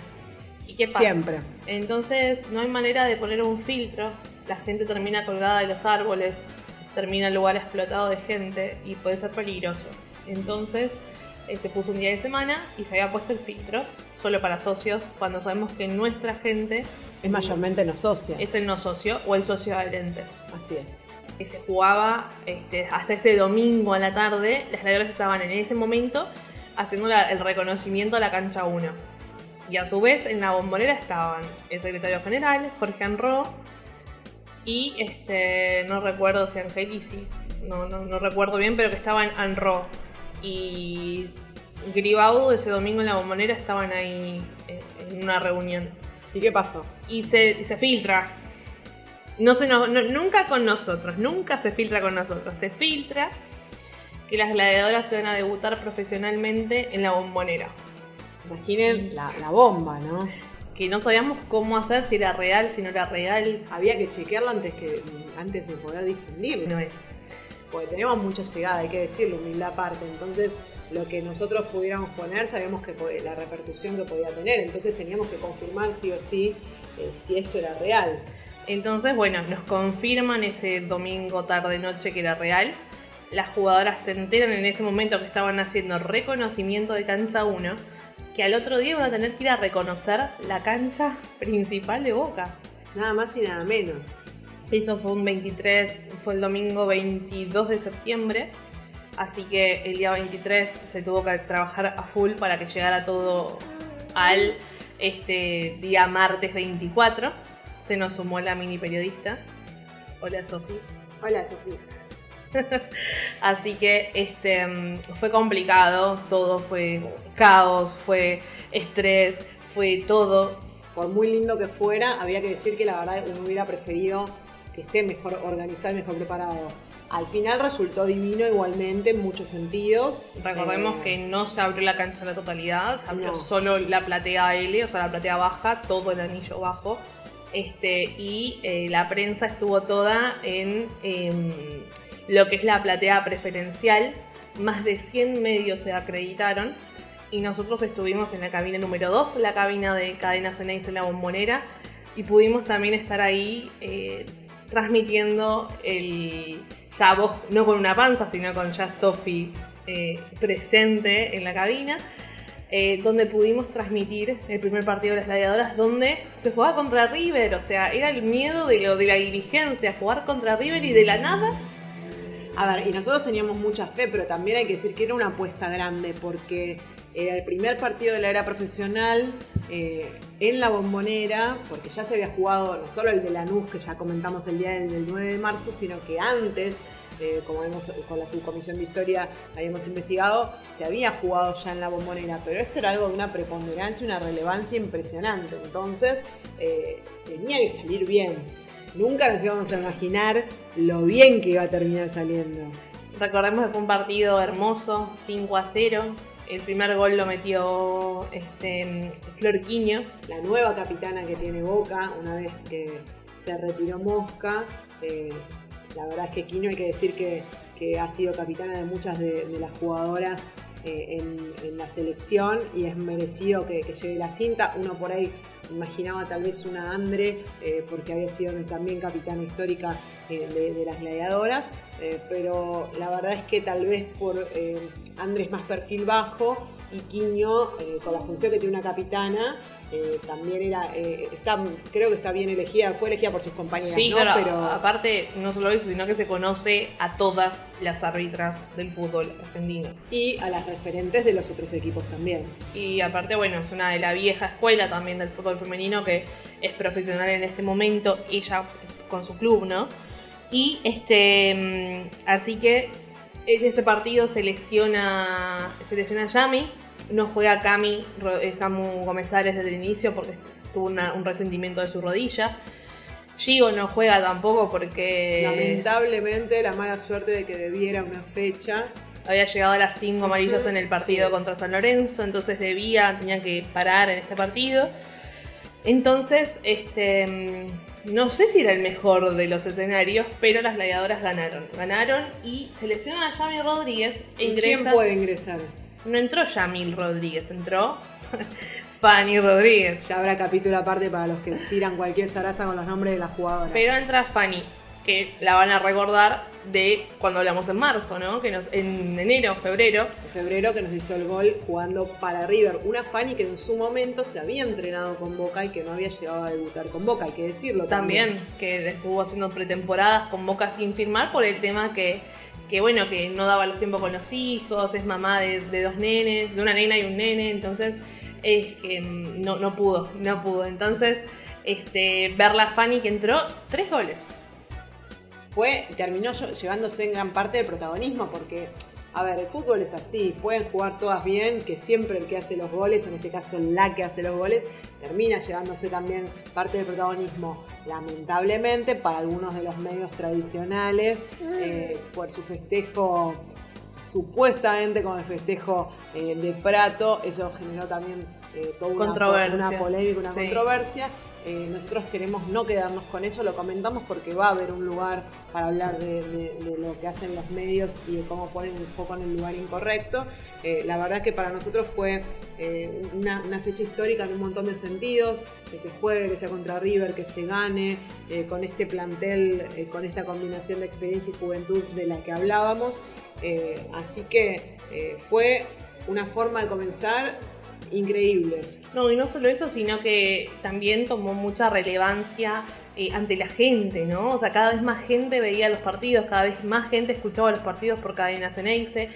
¿Y qué pasa? Siempre. Entonces no hay manera de poner un filtro. La gente termina colgada de los árboles, termina el lugar explotado de gente y puede ser peligroso. Entonces eh, se puso un día de semana y se había puesto el filtro solo para socios cuando sabemos que nuestra gente Es mayormente no socia. es el no socio o el socio adherente. Así es. Que se jugaba este, hasta ese domingo a la tarde, las gladiadoras estaban en ese momento haciendo la- el reconocimiento a la cancha 1. Y a su vez en la bombonera estaban el secretario general, Jorge Anro, y este, no recuerdo si Angelici, no, no, no recuerdo bien, pero que estaban Anro. Y Gribaudo ese domingo en la bombonera estaban ahí eh, en una reunión ¿Y qué pasó? y se, y se filtra. No se nos- no- nunca con nosotros, nunca se filtra con nosotros. Se filtra que las gladiadoras se van a debutar profesionalmente en la bombonera. Imaginen la, la bomba, ¿no? Que no sabíamos cómo hacer, si era real, si no era real. Había que chequearla antes, que, antes de poder difundirla. No es. porque teníamos mucha llegada, hay que decirlo, humildad aparte. Entonces, lo que nosotros pudiéramos poner, sabíamos que la repercusión que podía tener. Entonces, teníamos que confirmar sí o sí eh, si eso era real. Entonces, bueno, nos confirman ese domingo tarde-noche que era real. Las jugadoras se enteran en ese momento que estaban haciendo reconocimiento de cancha 1, que al otro día iban a tener que ir a reconocer la cancha principal de Boca. Nada más y nada menos. Eso fue un 23, fue el domingo 22 de septiembre. Así que el día 23 se tuvo que trabajar a full para que llegara todo al este día martes 24. Se nos sumó la mini periodista. Hola Sofía. Hola, Sofía. Así que este mm, fue complicado, todo fue caos, fue estrés, fue todo. Por muy lindo que fuera, había que decir que la verdad uno hubiera preferido que esté mejor organizado y mejor preparado. Al final resultó divino igualmente en muchos sentidos. Recordemos Eh, que no se abrió la cancha en la totalidad, se abrió No. solo la platea L, o sea, la platea baja, todo el anillo bajo. Este, y eh, la prensa estuvo toda en em, lo que es la platea preferencial. Más de 100 medios se acreditaron. y nosotros estuvimos en la cabina número 2, la cabina de Cadena Ceneice en la bombonera, y pudimos también estar ahí eh, transmitiendo el, ya vos, no con una panza, sino con ya Sofi eh, presente en la cabina. Eh, donde pudimos transmitir el primer partido de las gladiadoras, donde se jugaba contra River, o sea, era el miedo de lo de la dirigencia, jugar contra River y de la nada. A ver, y nosotros teníamos mucha fe, pero también hay que decir que era una apuesta grande, porque era el primer partido de la era profesional eh, en la bombonera, porque ya se había jugado no solo el de Lanús, que ya comentamos el día del 9 de marzo, sino que antes eh, como vemos con la subcomisión de historia habíamos investigado, se había jugado ya en la bombonera, pero esto era algo de una preponderancia, una relevancia impresionante. Entonces, eh, tenía que salir bien. Nunca nos íbamos a imaginar lo bien que iba a terminar saliendo. Recordemos que fue un partido hermoso, 5 a 0. El primer gol lo metió este, Florquiño. La nueva capitana que tiene Boca, una vez que se retiró Mosca. Eh, la verdad es que Quino hay que decir que, ha sido capitana de muchas de, las jugadoras eh, en, la selección y es merecido que, llegue la cinta. Uno por ahí imaginaba tal vez una Andre, eh, porque había sido también capitana histórica eh, de, las gladiadoras, pero la verdad es que tal vez por Andre es más perfil bajo y Quiño, con la función que tiene una capitana, eh, también era, eh, está, creo que está bien elegida, fue elegida por sus compañeras. Sí, pero aparte, no solo eso, sino que se conoce a todas las árbitras del fútbol argentino. Y a las referentes de los otros equipos también. Y aparte, bueno, es una de la vieja escuela también del fútbol femenino que es profesional en este momento, ella con su club, ¿no? Y este, mm, así que en este partido selecciona, selecciona a Yami, no juega Cami, eh, Camu Gómezares desde el inicio porque tuvo un resentimiento de su rodilla. Gigo no juega tampoco porque. Lamentablemente, la mala suerte de que debiera una fecha. Había llegado a las 5 amarillas en el partido contra San Lorenzo, entonces debía, tenía que parar en este partido. Entonces, este. Mm, no sé si era el mejor de los escenarios, pero las gladiadoras ganaron. Ganaron y seleccionan a Yami Rodríguez. E ingresa, ¿Quién puede ingresar? No entró Yamil Rodríguez, entró Fanny Rodríguez. Ya habrá capítulo aparte para los que tiran cualquier zaraza con los nombres de las jugadoras. Pero entra Fanny, que la van a recordar de cuando hablamos en marzo, ¿no? Que nos, en enero, febrero. En febrero que nos hizo el gol jugando para River. Una Fanny que en su momento se había entrenado con Boca y que no había llegado a debutar con Boca, hay que decirlo también. También, que estuvo haciendo pretemporadas con Boca sin firmar por el tema que que bueno, que no daba los tiempos con los hijos, es mamá de, dos nenes, de una nena y un nene, entonces es que mm, no, no pudo, no pudo. Entonces, este, ver la Fanny que entró, tres goles. Fue, terminó llevándose en gran parte del protagonismo porque a ver, el fútbol es así, pueden jugar todas bien, que siempre el que hace los goles, en este caso la que hace los goles, termina llevándose también parte del protagonismo, lamentablemente, para algunos de los medios tradicionales, eh, por su festejo, supuestamente con el festejo eh, de Prato, eso generó también eh, toda una, polémica, una controversia. Eh, nosotros queremos no quedarnos con eso, lo comentamos porque va a haber un lugar para hablar de, lo que hacen los medios y de cómo ponen el foco en el lugar incorrecto. Eh, la verdad es que para nosotros fue eh, una, fecha histórica en un montón de sentidos, que se juegue, que sea contra River, que se gane, con este plantel, con esta combinación de experiencia y juventud de la que hablábamos. así que fue una forma de comenzar increíble. No, y no solo eso, sino que también tomó mucha relevancia eh, ante la gente, ¿no? O sea, cada vez más gente veía los partidos, cada vez más gente escuchaba los partidos por cadena Ceneice.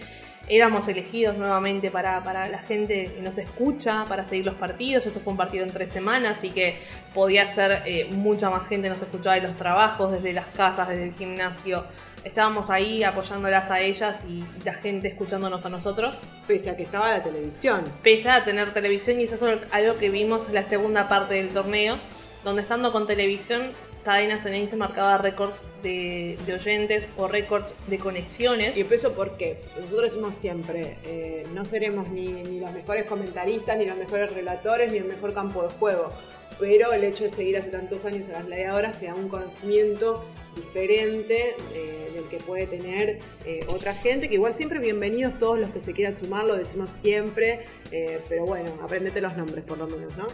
Éramos elegidos nuevamente para, la gente que nos escucha, para seguir los partidos. Esto fue un partido en tres semanas, así que podía ser eh, mucha más gente nos escuchaba de los trabajos, desde las casas, desde el gimnasio, estábamos ahí apoyándolas a ellas y la gente escuchándonos a nosotros. Pese a que estaba la televisión. Pese a tener televisión y eso es algo que vimos en la segunda parte del torneo, donde estando con televisión, Cadena se marcaba récords de, oyentes o récords de conexiones. ¿Y eso por qué? Nosotros decimos siempre, eh, no seremos ni, ni los mejores comentaristas, ni los mejores relatores, ni el mejor campo de juego pero el hecho de seguir hace tantos años a las gladiadoras te da un conocimiento diferente eh, del que puede tener eh, otra gente, que igual siempre bienvenidos todos los que se quieran sumar, lo decimos siempre, eh, pero bueno, aprendete los nombres por lo menos, ¿no?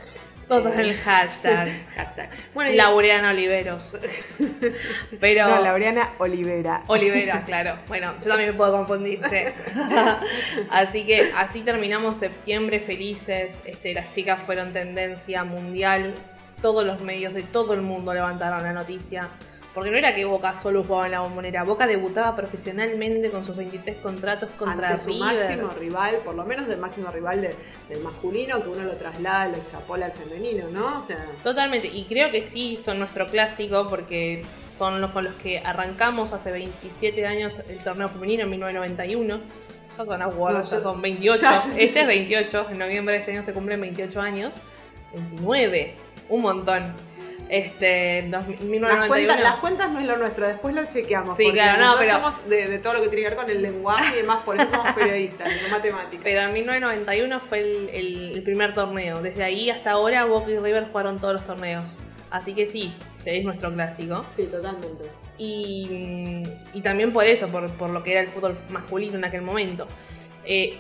Todo en el hashtag. hashtag. Bueno, Laureana Oliveros. Pero... No, Laureana Olivera. Olivera, claro. Bueno, yo también me puedo confundir, sí. así que así terminamos septiembre felices. Este, las chicas fueron tendencia mundial. Todos los medios de todo el mundo levantaron la noticia. Porque no era que Boca solo jugaba en la bombonera, Boca debutaba profesionalmente con sus 23 contratos contra Ante su máximo rival, por lo menos del máximo rival del masculino, que uno lo traslada, lo extrapola al femenino, ¿no? Totalmente, y creo que sí son nuestro clásico porque son los con los que arrancamos hace 27 años el torneo femenino en 1991. Ya son aguados, ya son 28. este es 28, en noviembre de este año se cumplen 28 años. 29, un montón. Este, las, cuentas, las, cuentas, no es lo nuestro, después lo chequeamos. Sí, claro, no, pero. Somos de, todo lo que tiene que ver con el lenguaje y demás, por eso somos periodistas, no matemáticas. Pero en 1991 fue el, el, primer torneo. Desde ahí hasta ahora, Boca y River jugaron todos los torneos. Así que sí, es nuestro clásico. Sí, totalmente. Y, y también por eso, por, por, lo que era el fútbol masculino en aquel momento. Eh,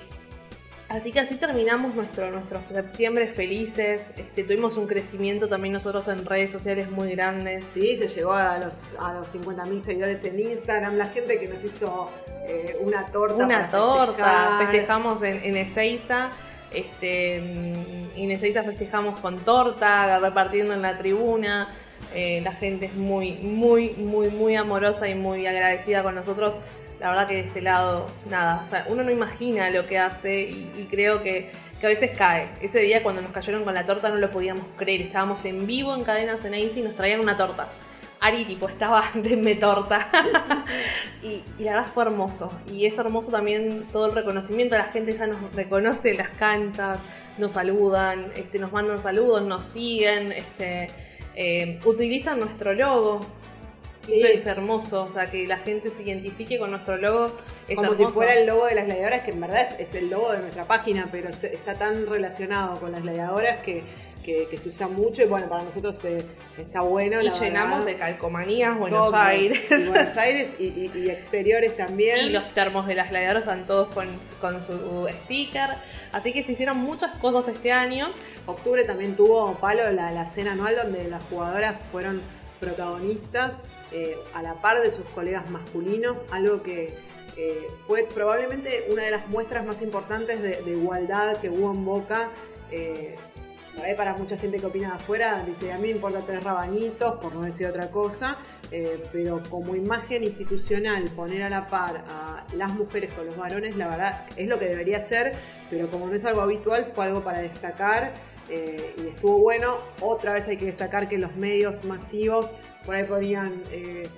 Así que así terminamos nuestro, nuestro septiembre felices. Este, tuvimos un crecimiento también nosotros en redes sociales muy grandes. Sí, se llegó a los, a los 50.000 seguidores en Instagram. La gente que nos hizo eh, una torta. Una torta. Festejamos en, en Ezeiza. Este, en Ezeiza festejamos con torta, repartiendo en la tribuna. Eh, la gente es muy, muy, muy, muy amorosa y muy agradecida con nosotros la verdad que de este lado, nada, o sea, uno no imagina lo que hace y, creo que, a veces cae. Ese día cuando nos cayeron con la torta no lo podíamos creer, estábamos en vivo en Cadenas en y nos traían una torta. Ari tipo estaba, denme torta. y, la verdad fue hermoso. Y es hermoso también todo el reconocimiento. La gente ya nos reconoce en las canchas, nos saludan, este, nos mandan saludos, nos siguen, este, eh, utilizan nuestro logo. Eso es hermoso, o sea, que la gente se identifique con nuestro logo. Es Como si fuera el logo de las gladiadoras, que en verdad es, el logo de nuestra página, pero está tan relacionado con las gladiadoras que, se usa mucho y bueno, para nosotros eh, está bueno. Y llenamos de calcomanías Buenos Aires. Y Buenos Aires y, exteriores también. Y los termos de las gladiadoras están todos con, su sticker. Así que se hicieron muchas cosas este año. Octubre también tuvo, Palo, la, la cena anual donde las jugadoras fueron protagonistas eh, a la par de sus colegas masculinos, algo que eh, fue probablemente una de las muestras más importantes de, igualdad que hubo en Boca. Eh, para mucha gente que opina de afuera, dice, a mí me importa tener rabanitos, por no decir otra cosa, pero como imagen institucional, poner a la par a las mujeres con los varones, la verdad es lo que debería ser, pero como no es algo habitual, fue algo para destacar y estuvo bueno. Otra vez hay que destacar que los medios masivos por ahí ponían, eh,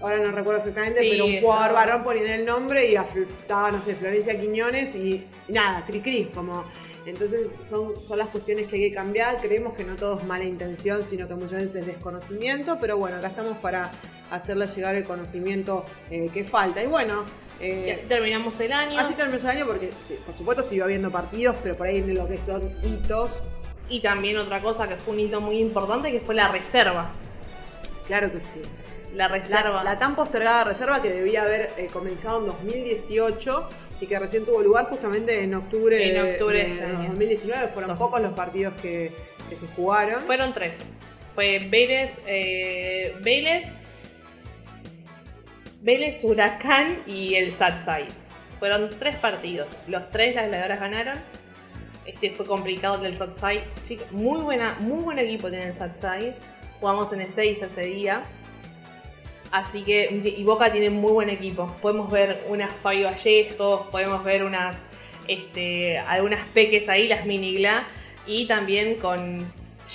ahora no recuerdo exactamente, pero un jugador varón ponían el nombre y estaba, no sé, Florencia Quiñones y, nada, cri como... Entonces son, son las cuestiones que hay que cambiar, creemos que no todo es mala intención, sino que muchas veces es desconocimiento, pero bueno, acá estamos para hacerle llegar el conocimiento eh, que falta. Y bueno, y así terminamos el año. Así terminamos el año porque, por supuesto, siguió habiendo partidos, pero por ahí en lo que son hitos. Y también otra cosa que fue un hito muy importante, que fue la reserva. Claro que sí. La reserva. La, tan postergada reserva que debía haber eh, comenzado en 2018 y que recién tuvo lugar justamente en octubre, en octubre de, 2019. Fueron pocos los partidos que, se jugaron. Fueron tres. Fue Vélez, eh, Vélez, Vélez, Huracán y el Satsai. Fueron tres partidos. Los tres las gladiadoras ganaron. Este fue complicado del Satsai. Muy buena, muy buen equipo tiene el Satsai jugamos en 6 ese día. Así que, y Boca tiene muy buen equipo. Podemos ver unas Fabio Vallejo, podemos ver unas, este, algunas peques ahí, las Minigla, y también con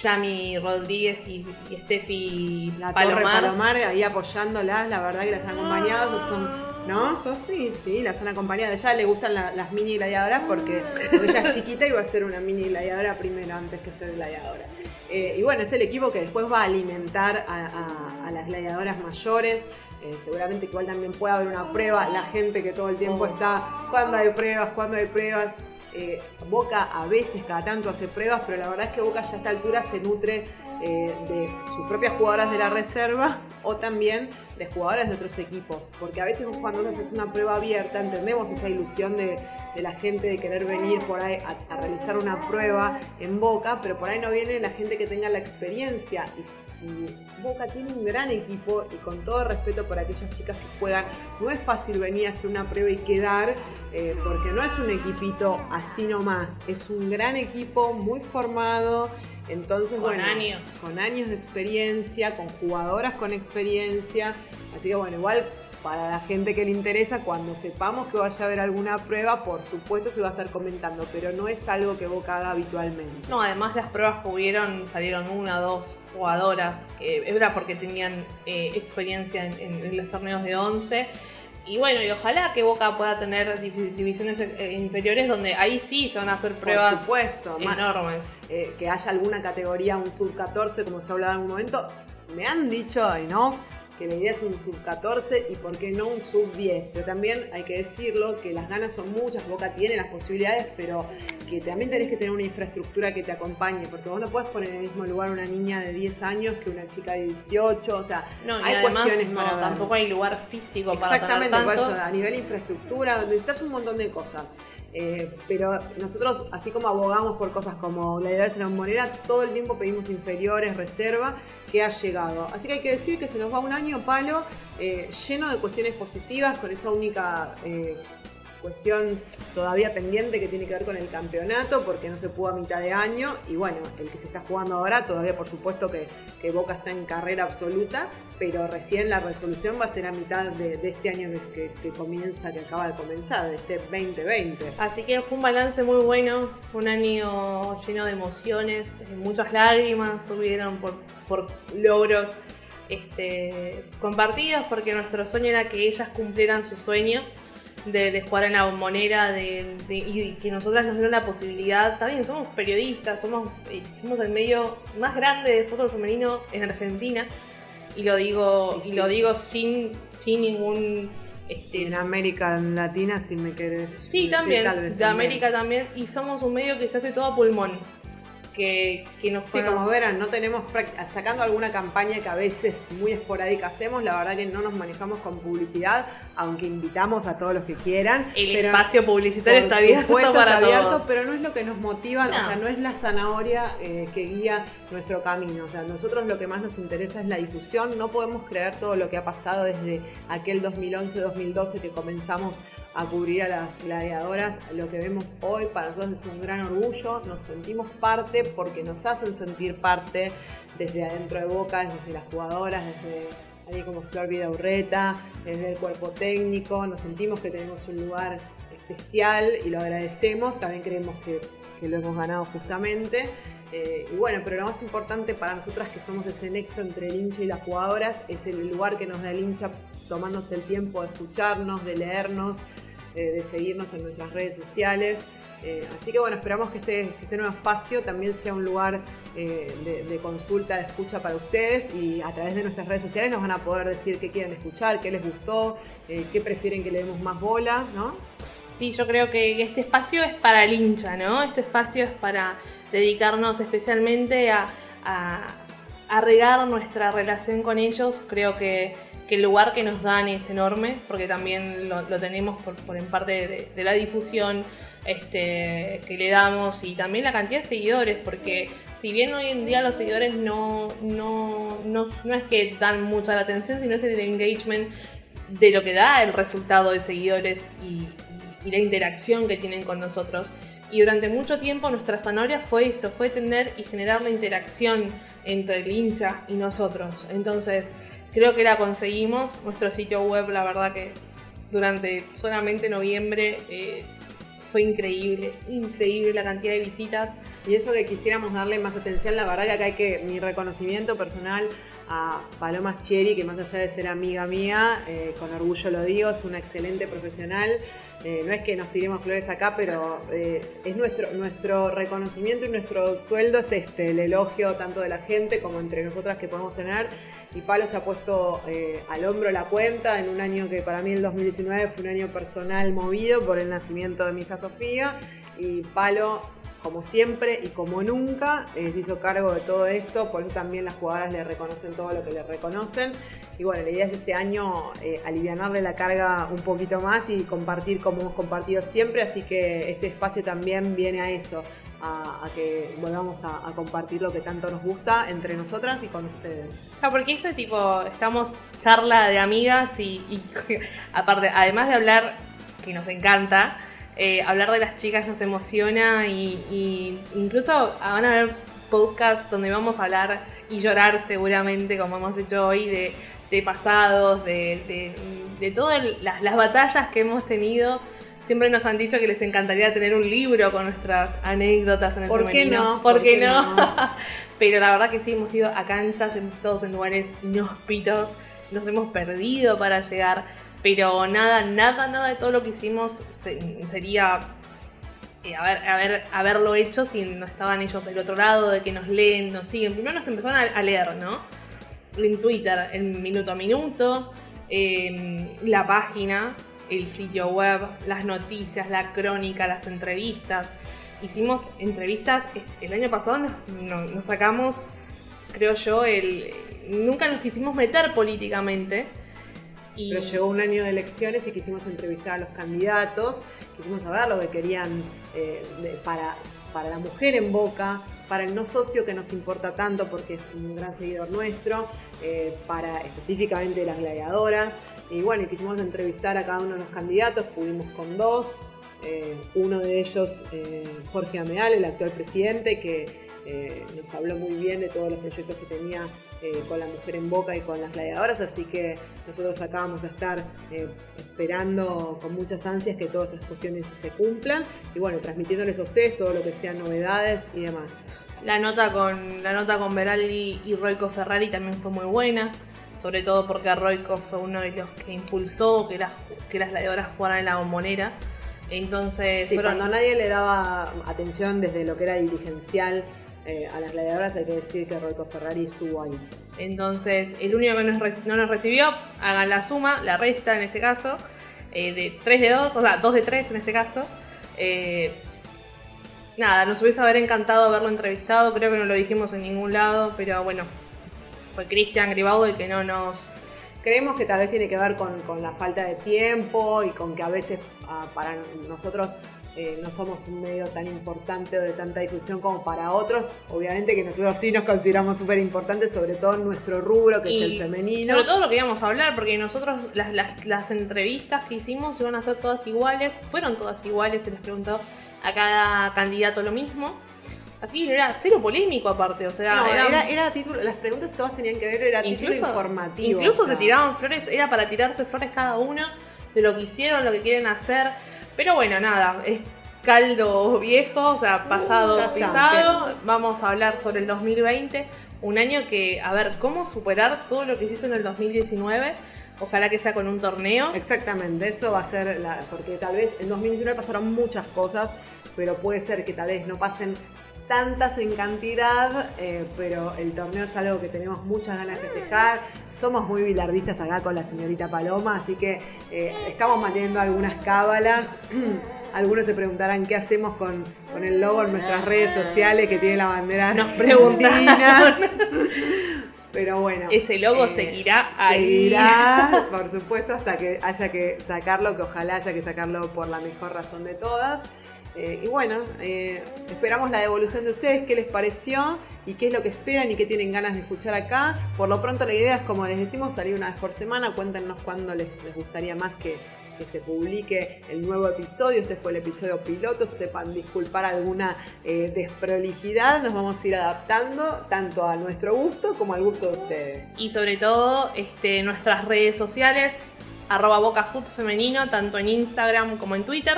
Yami Rodríguez y, Steffi la Palomar. Palomar ahí apoyándolas, la verdad que las han acompañado, son ¿No, Sofi? Sí, las han acompañado. A ella le gustan las mini gladiadoras porque, ella es chiquita y va a ser una mini gladiadora primero antes que ser gladiadora. Eh, y bueno, es el equipo que después va a alimentar a, las gladiadoras mayores. Eh, seguramente igual también puede haber una prueba. La gente que todo el tiempo oh. está, cuando hay pruebas, cuando hay pruebas. Eh, Boca a veces cada tanto hace pruebas, pero la verdad es que Boca ya a esta altura se nutre eh, de sus propias jugadoras de la reserva o también de jugadoras de otros equipos. Porque a veces cuando uno haces una prueba abierta, entendemos esa ilusión de, la gente de querer venir por ahí a, a, realizar una prueba en Boca, pero por ahí no viene la gente que tenga la experiencia. Y, y, Boca tiene un gran equipo y con todo respeto por aquellas chicas que juegan, no es fácil venir a hacer una prueba y quedar, eh, porque no es un equipito así nomás, es un gran equipo muy formado. Entonces, con años. Con años de experiencia, con jugadoras con experiencia. Así que bueno, igual para la gente que le interesa, cuando sepamos que vaya a haber alguna prueba, por supuesto se va a estar comentando, pero no es algo que Boca haga habitualmente. No, además las pruebas que hubieron, salieron una, dos jugadoras, que era porque tenían eh, experiencia en, los torneos de 11. Y bueno, y ojalá que Boca pueda tener divisiones eh, inferiores donde ahí sí se van a hacer pruebas Por supuesto, enormes. Eh, que haya alguna categoría, un sub 14, como se ha hablado en algún momento. Me han dicho en off que la idea es un sub 14 y por qué no un sub 10. Pero también hay que decirlo que las ganas son muchas, Boca tiene las posibilidades, pero que también tenés que tener una infraestructura que te acompañe, porque vos no puedes poner en el mismo lugar una niña de 10 años que una chica de 18, o sea, no, hay además, cuestiones no, tampoco hay lugar físico para Exactamente, por eso, a nivel infraestructura, necesitas un montón de cosas. Eh, pero nosotros, así como abogamos por cosas como la idea de ser monera, todo el tiempo pedimos inferiores, reserva, que ha llegado. Así que hay que decir que se nos va un año palo eh, lleno de cuestiones positivas, con esa única eh, cuestión todavía pendiente que tiene que ver con el campeonato, porque no se pudo a mitad de año. Y bueno, el que se está jugando ahora, todavía por supuesto que, Boca está en carrera absoluta, pero recién la resolución va a ser a mitad de, este año que, comienza, que acaba de comenzar, de este 2020. Así que fue un balance muy bueno, un año lleno de emociones, muchas lágrimas subieron por, por logros este, compartidos, porque nuestro sueño era que ellas cumplieran su sueño de, jugar en la bombonera de, y que nosotras nos dieron la posibilidad. También somos periodistas, somos, eh, somos el medio más grande de fútbol femenino en Argentina. Y lo digo, y, lo digo sin, sin ningún. Este, en América Latina, si me querés. Sí, también. de América también. Y somos un medio que se hace todo a pulmón que, que nos Sí, como verán, no tenemos, sacando alguna campaña que a veces muy esporádica hacemos, la verdad que no nos manejamos con publicidad, aunque invitamos a todos los que quieran. El espacio publicitario está abierto para abierto, pero no es lo que nos motiva, o sea, no es la zanahoria eh, que guía nuestro camino. O sea, nosotros lo que más nos interesa es la difusión, no podemos creer todo lo que ha pasado desde aquel 2011-2012 que comenzamos a cubrir a las gladiadoras. Lo que vemos hoy para nosotros es un gran orgullo, nos sentimos parte porque nos hacen sentir parte desde adentro de Boca, desde las jugadoras, desde alguien como Flor Vidaurreta, desde el cuerpo técnico, nos sentimos que tenemos un lugar especial y lo agradecemos, también creemos que, lo hemos ganado justamente. Eh, y bueno, pero lo más importante para nosotras que somos ese nexo entre el hincha y las jugadoras es el lugar que nos da el hincha tomándose el tiempo de escucharnos, de leernos, eh, de seguirnos en nuestras redes sociales. Eh, así que bueno, esperamos que este, este, nuevo espacio también sea un lugar eh, de, consulta, de escucha para ustedes y a través de nuestras redes sociales nos van a poder decir qué quieren escuchar, qué les gustó, qué prefieren que le demos más bola, ¿no? Sí, yo creo que este espacio es para el hincha, ¿no? Este espacio es para dedicarnos especialmente a, a, regar nuestra relación con ellos. Creo que que el lugar que nos dan es enorme, porque también lo, tenemos por, en parte de, la difusión este, que le damos y también la cantidad de seguidores, porque si bien hoy en día los seguidores no, no, no, es que dan mucha la atención, sino es el engagement de lo que da el resultado de seguidores y, y la interacción que tienen con nosotros. Y durante mucho tiempo nuestra zanahoria fue eso, fue tener y generar la interacción entre el hincha y nosotros. Entonces, creo que la conseguimos. Nuestro sitio web, la verdad que durante solamente noviembre eh, fue increíble, increíble la cantidad de visitas. Y eso que quisiéramos darle más atención, la verdad que acá hay que mi reconocimiento personal a Paloma Chieri, que más allá de ser amiga mía, eh, con orgullo lo digo, es una excelente profesional. Eh, no es que nos tiremos flores acá, pero es nuestro, nuestro reconocimiento y nuestro sueldo es este, el elogio tanto de la gente como entre nosotras que podemos tener Palo se ha puesto eh, al hombro la cuenta en un año que para mí el 2019 fue un año personal movido por el nacimiento de mi hija Sofía. Y Palo como siempre y como nunca, eh, hizo cargo de todo esto, por eso también las jugadoras le reconocen todo lo que le reconocen. Y bueno, la idea es este año eh, aliviarle la carga un poquito más y compartir como hemos compartido siempre, así que este espacio también viene a eso, a, que volvamos a, compartir lo que tanto nos gusta entre nosotras y con ustedes. porque esto es tipo, estamos charla de amigas y, aparte, además de hablar, que nos encanta, eh, hablar de las chicas nos emociona y, incluso van a haber podcasts donde vamos a hablar y llorar seguramente, como hemos hecho hoy, de, pasados, de, todas las, las batallas que hemos tenido Siempre nos han dicho que les encantaría tener un libro con nuestras anécdotas en el ¿Por qué no? ¿Por, qué, no? Pero la verdad que sí, hemos ido a canchas, hemos estado en lugares inhóspitos, nos hemos perdido para llegar, pero nada, nada, nada de todo lo que hicimos sería eh, haber, haberlo hecho si no estaban ellos del otro lado, de que nos leen, nos siguen. Primero nos empezaron a, leer, ¿no? En Twitter, en minuto a minuto, la página, el sitio web, las noticias, la crónica, las entrevistas. Hicimos entrevistas, el año pasado nos, sacamos, creo yo, el, nunca nos quisimos meter políticamente. Pero llegó un año de elecciones y quisimos entrevistar a los candidatos, quisimos saber lo que querían eh, para, para la mujer en Boca, para el no socio que nos importa tanto porque es un gran seguidor nuestro, eh, para específicamente las gladiadoras. Y bueno, quisimos entrevistar a cada uno de los candidatos, pudimos con dos. Eh, uno de ellos, eh, Jorge Ameal, el actual presidente, que nos habló muy bien de todos los proyectos que tenía con la mujer en boca y con las gladiadoras, así que nosotros acá vamos a estar esperando con muchas ansias que todas esas cuestiones se cumplan y bueno, transmitiéndoles a ustedes todo lo que sean novedades y demás. La nota con, la nota con Beraldi y Roico Ferrari también fue muy buena, sobre todo porque Roico fue uno de los que impulsó que las, que las gladiadoras jugaran en la bombonera. Entonces, sí, cuando nadie le daba atención desde lo que era dirigencial eh, a las gladiadoras, hay que decir que Roico Ferrari estuvo ahí. Entonces, el único que no nos recibió, hagan la suma, la resta en este caso, eh, de 3 de 2, o sea, 2 de 3 en este caso. Eh, nada, nos hubiese haber encantado haberlo entrevistado, creo que no lo dijimos en ningún lado, pero bueno, fue Cristian Gribaudo el que no nos... Creemos que tal vez tiene que ver con, la falta de tiempo y con que a veces ah, para nosotros eh, no somos un medio tan importante o de tanta difusión como para otros. Obviamente que nosotros sí nos consideramos súper importantes, sobre todo en nuestro rubro, que es el femenino. Sobre todo lo que íbamos a hablar, porque nosotros las, las entrevistas que hicimos iban a ser todas iguales, fueron todas iguales, se les preguntó a cada candidato lo mismo. Así era cero polémico aparte, o sea, era, título, las preguntas todas tenían que ver, era título informativo. Incluso se tiraban flores, era para tirarse flores cada uno de lo que hicieron, lo que quieren hacer. Pero bueno, nada, es caldo viejo, o sea, pasado, pisado. Vamos a hablar sobre el 2020, un año que, a ver, cómo superar todo lo que se hizo en el 2019 Ojalá que sea con un torneo. Exactamente, eso va a ser, la, porque tal vez en 2019 pasaron muchas cosas, pero puede ser que tal vez no pasen tantas en cantidad, eh, pero el torneo es algo que tenemos muchas ganas de festejar. Somos muy bilardistas acá con la señorita Paloma, así que eh, estamos manteniendo algunas cábalas. Algunos se preguntarán qué hacemos con, con, el logo en nuestras redes sociales que tiene la bandera. Nos preguntan. Pero bueno. Ese logo eh, seguirá ahí. Seguirá, por supuesto, hasta que haya que sacarlo, que ojalá haya que sacarlo por la mejor razón de todas. Eh, y bueno, eh, esperamos la devolución de ustedes, qué les pareció y qué es lo que esperan y qué tienen ganas de escuchar acá. Por lo pronto la idea es, como les decimos, salir una vez por semana. Cuéntenos cuándo les gustaría más que, que se publique el nuevo episodio. Este fue el episodio piloto. Sepan disculpar alguna eh, desprolijidad. Nos vamos a ir adaptando tanto a nuestro gusto como al gusto de ustedes. Y sobre todo este, nuestras redes sociales, arroba tanto en Instagram como en Twitter.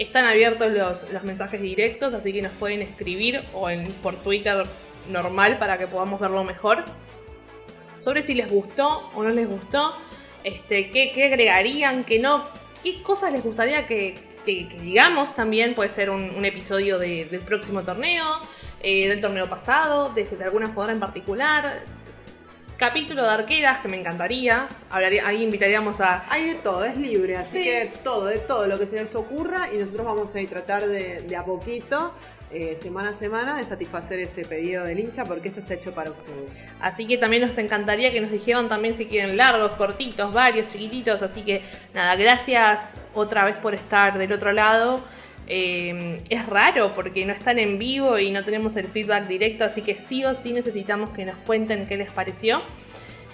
Están abiertos los, los mensajes directos, así que nos pueden escribir o en, por Twitter normal para que podamos verlo mejor. Sobre si les gustó o no les gustó este, ¿qué, agregarían, qué no, qué cosas les gustaría que, digamos también, puede ser un, episodio del próximo torneo, eh, del torneo pasado, de, alguna jugadora en particular, capítulo de arqueras que me encantaría. ahí invitaríamos a. Hay de todo, es libre, así que todo, de todo lo que se les ocurra y nosotros vamos a tratar de, de a poquito eh, semana a semana de satisfacer ese pedido del hincha porque esto está hecho para ustedes. Así que también nos encantaría que nos dijeran también si quieren largos, cortitos, varios, chiquititos. Así que nada, gracias otra vez por estar del otro lado. Eh, es raro porque no están en vivo y no tenemos el feedback directo, así que sí o sí necesitamos que nos cuenten qué les pareció.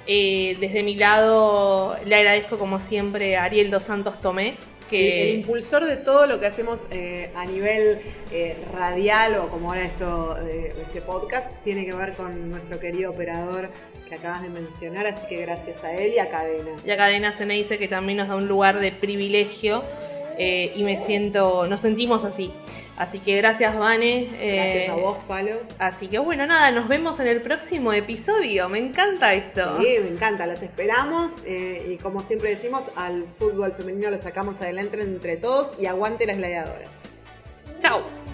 Eh, desde mi lado le agradezco como siempre a Ariel Dos Santos Tomé, el impulsor de todo lo que hacemos eh, a nivel eh, radial o como ahora esto este podcast tiene que ver con nuestro querido operador que acabas de mencionar, así que gracias a él y a Cadena. Y a Cadena dice que también nos da un lugar de privilegio eh, y me siento, nos sentimos así. Así que gracias, Vane. Gracias a vos, Palo. Así que bueno, nada, nos vemos en el próximo episodio. Me encanta esto. Sí, me encanta, las esperamos. Eh, y como siempre decimos, al fútbol femenino lo sacamos adelante entre todos y aguante las gladiadoras. Chao.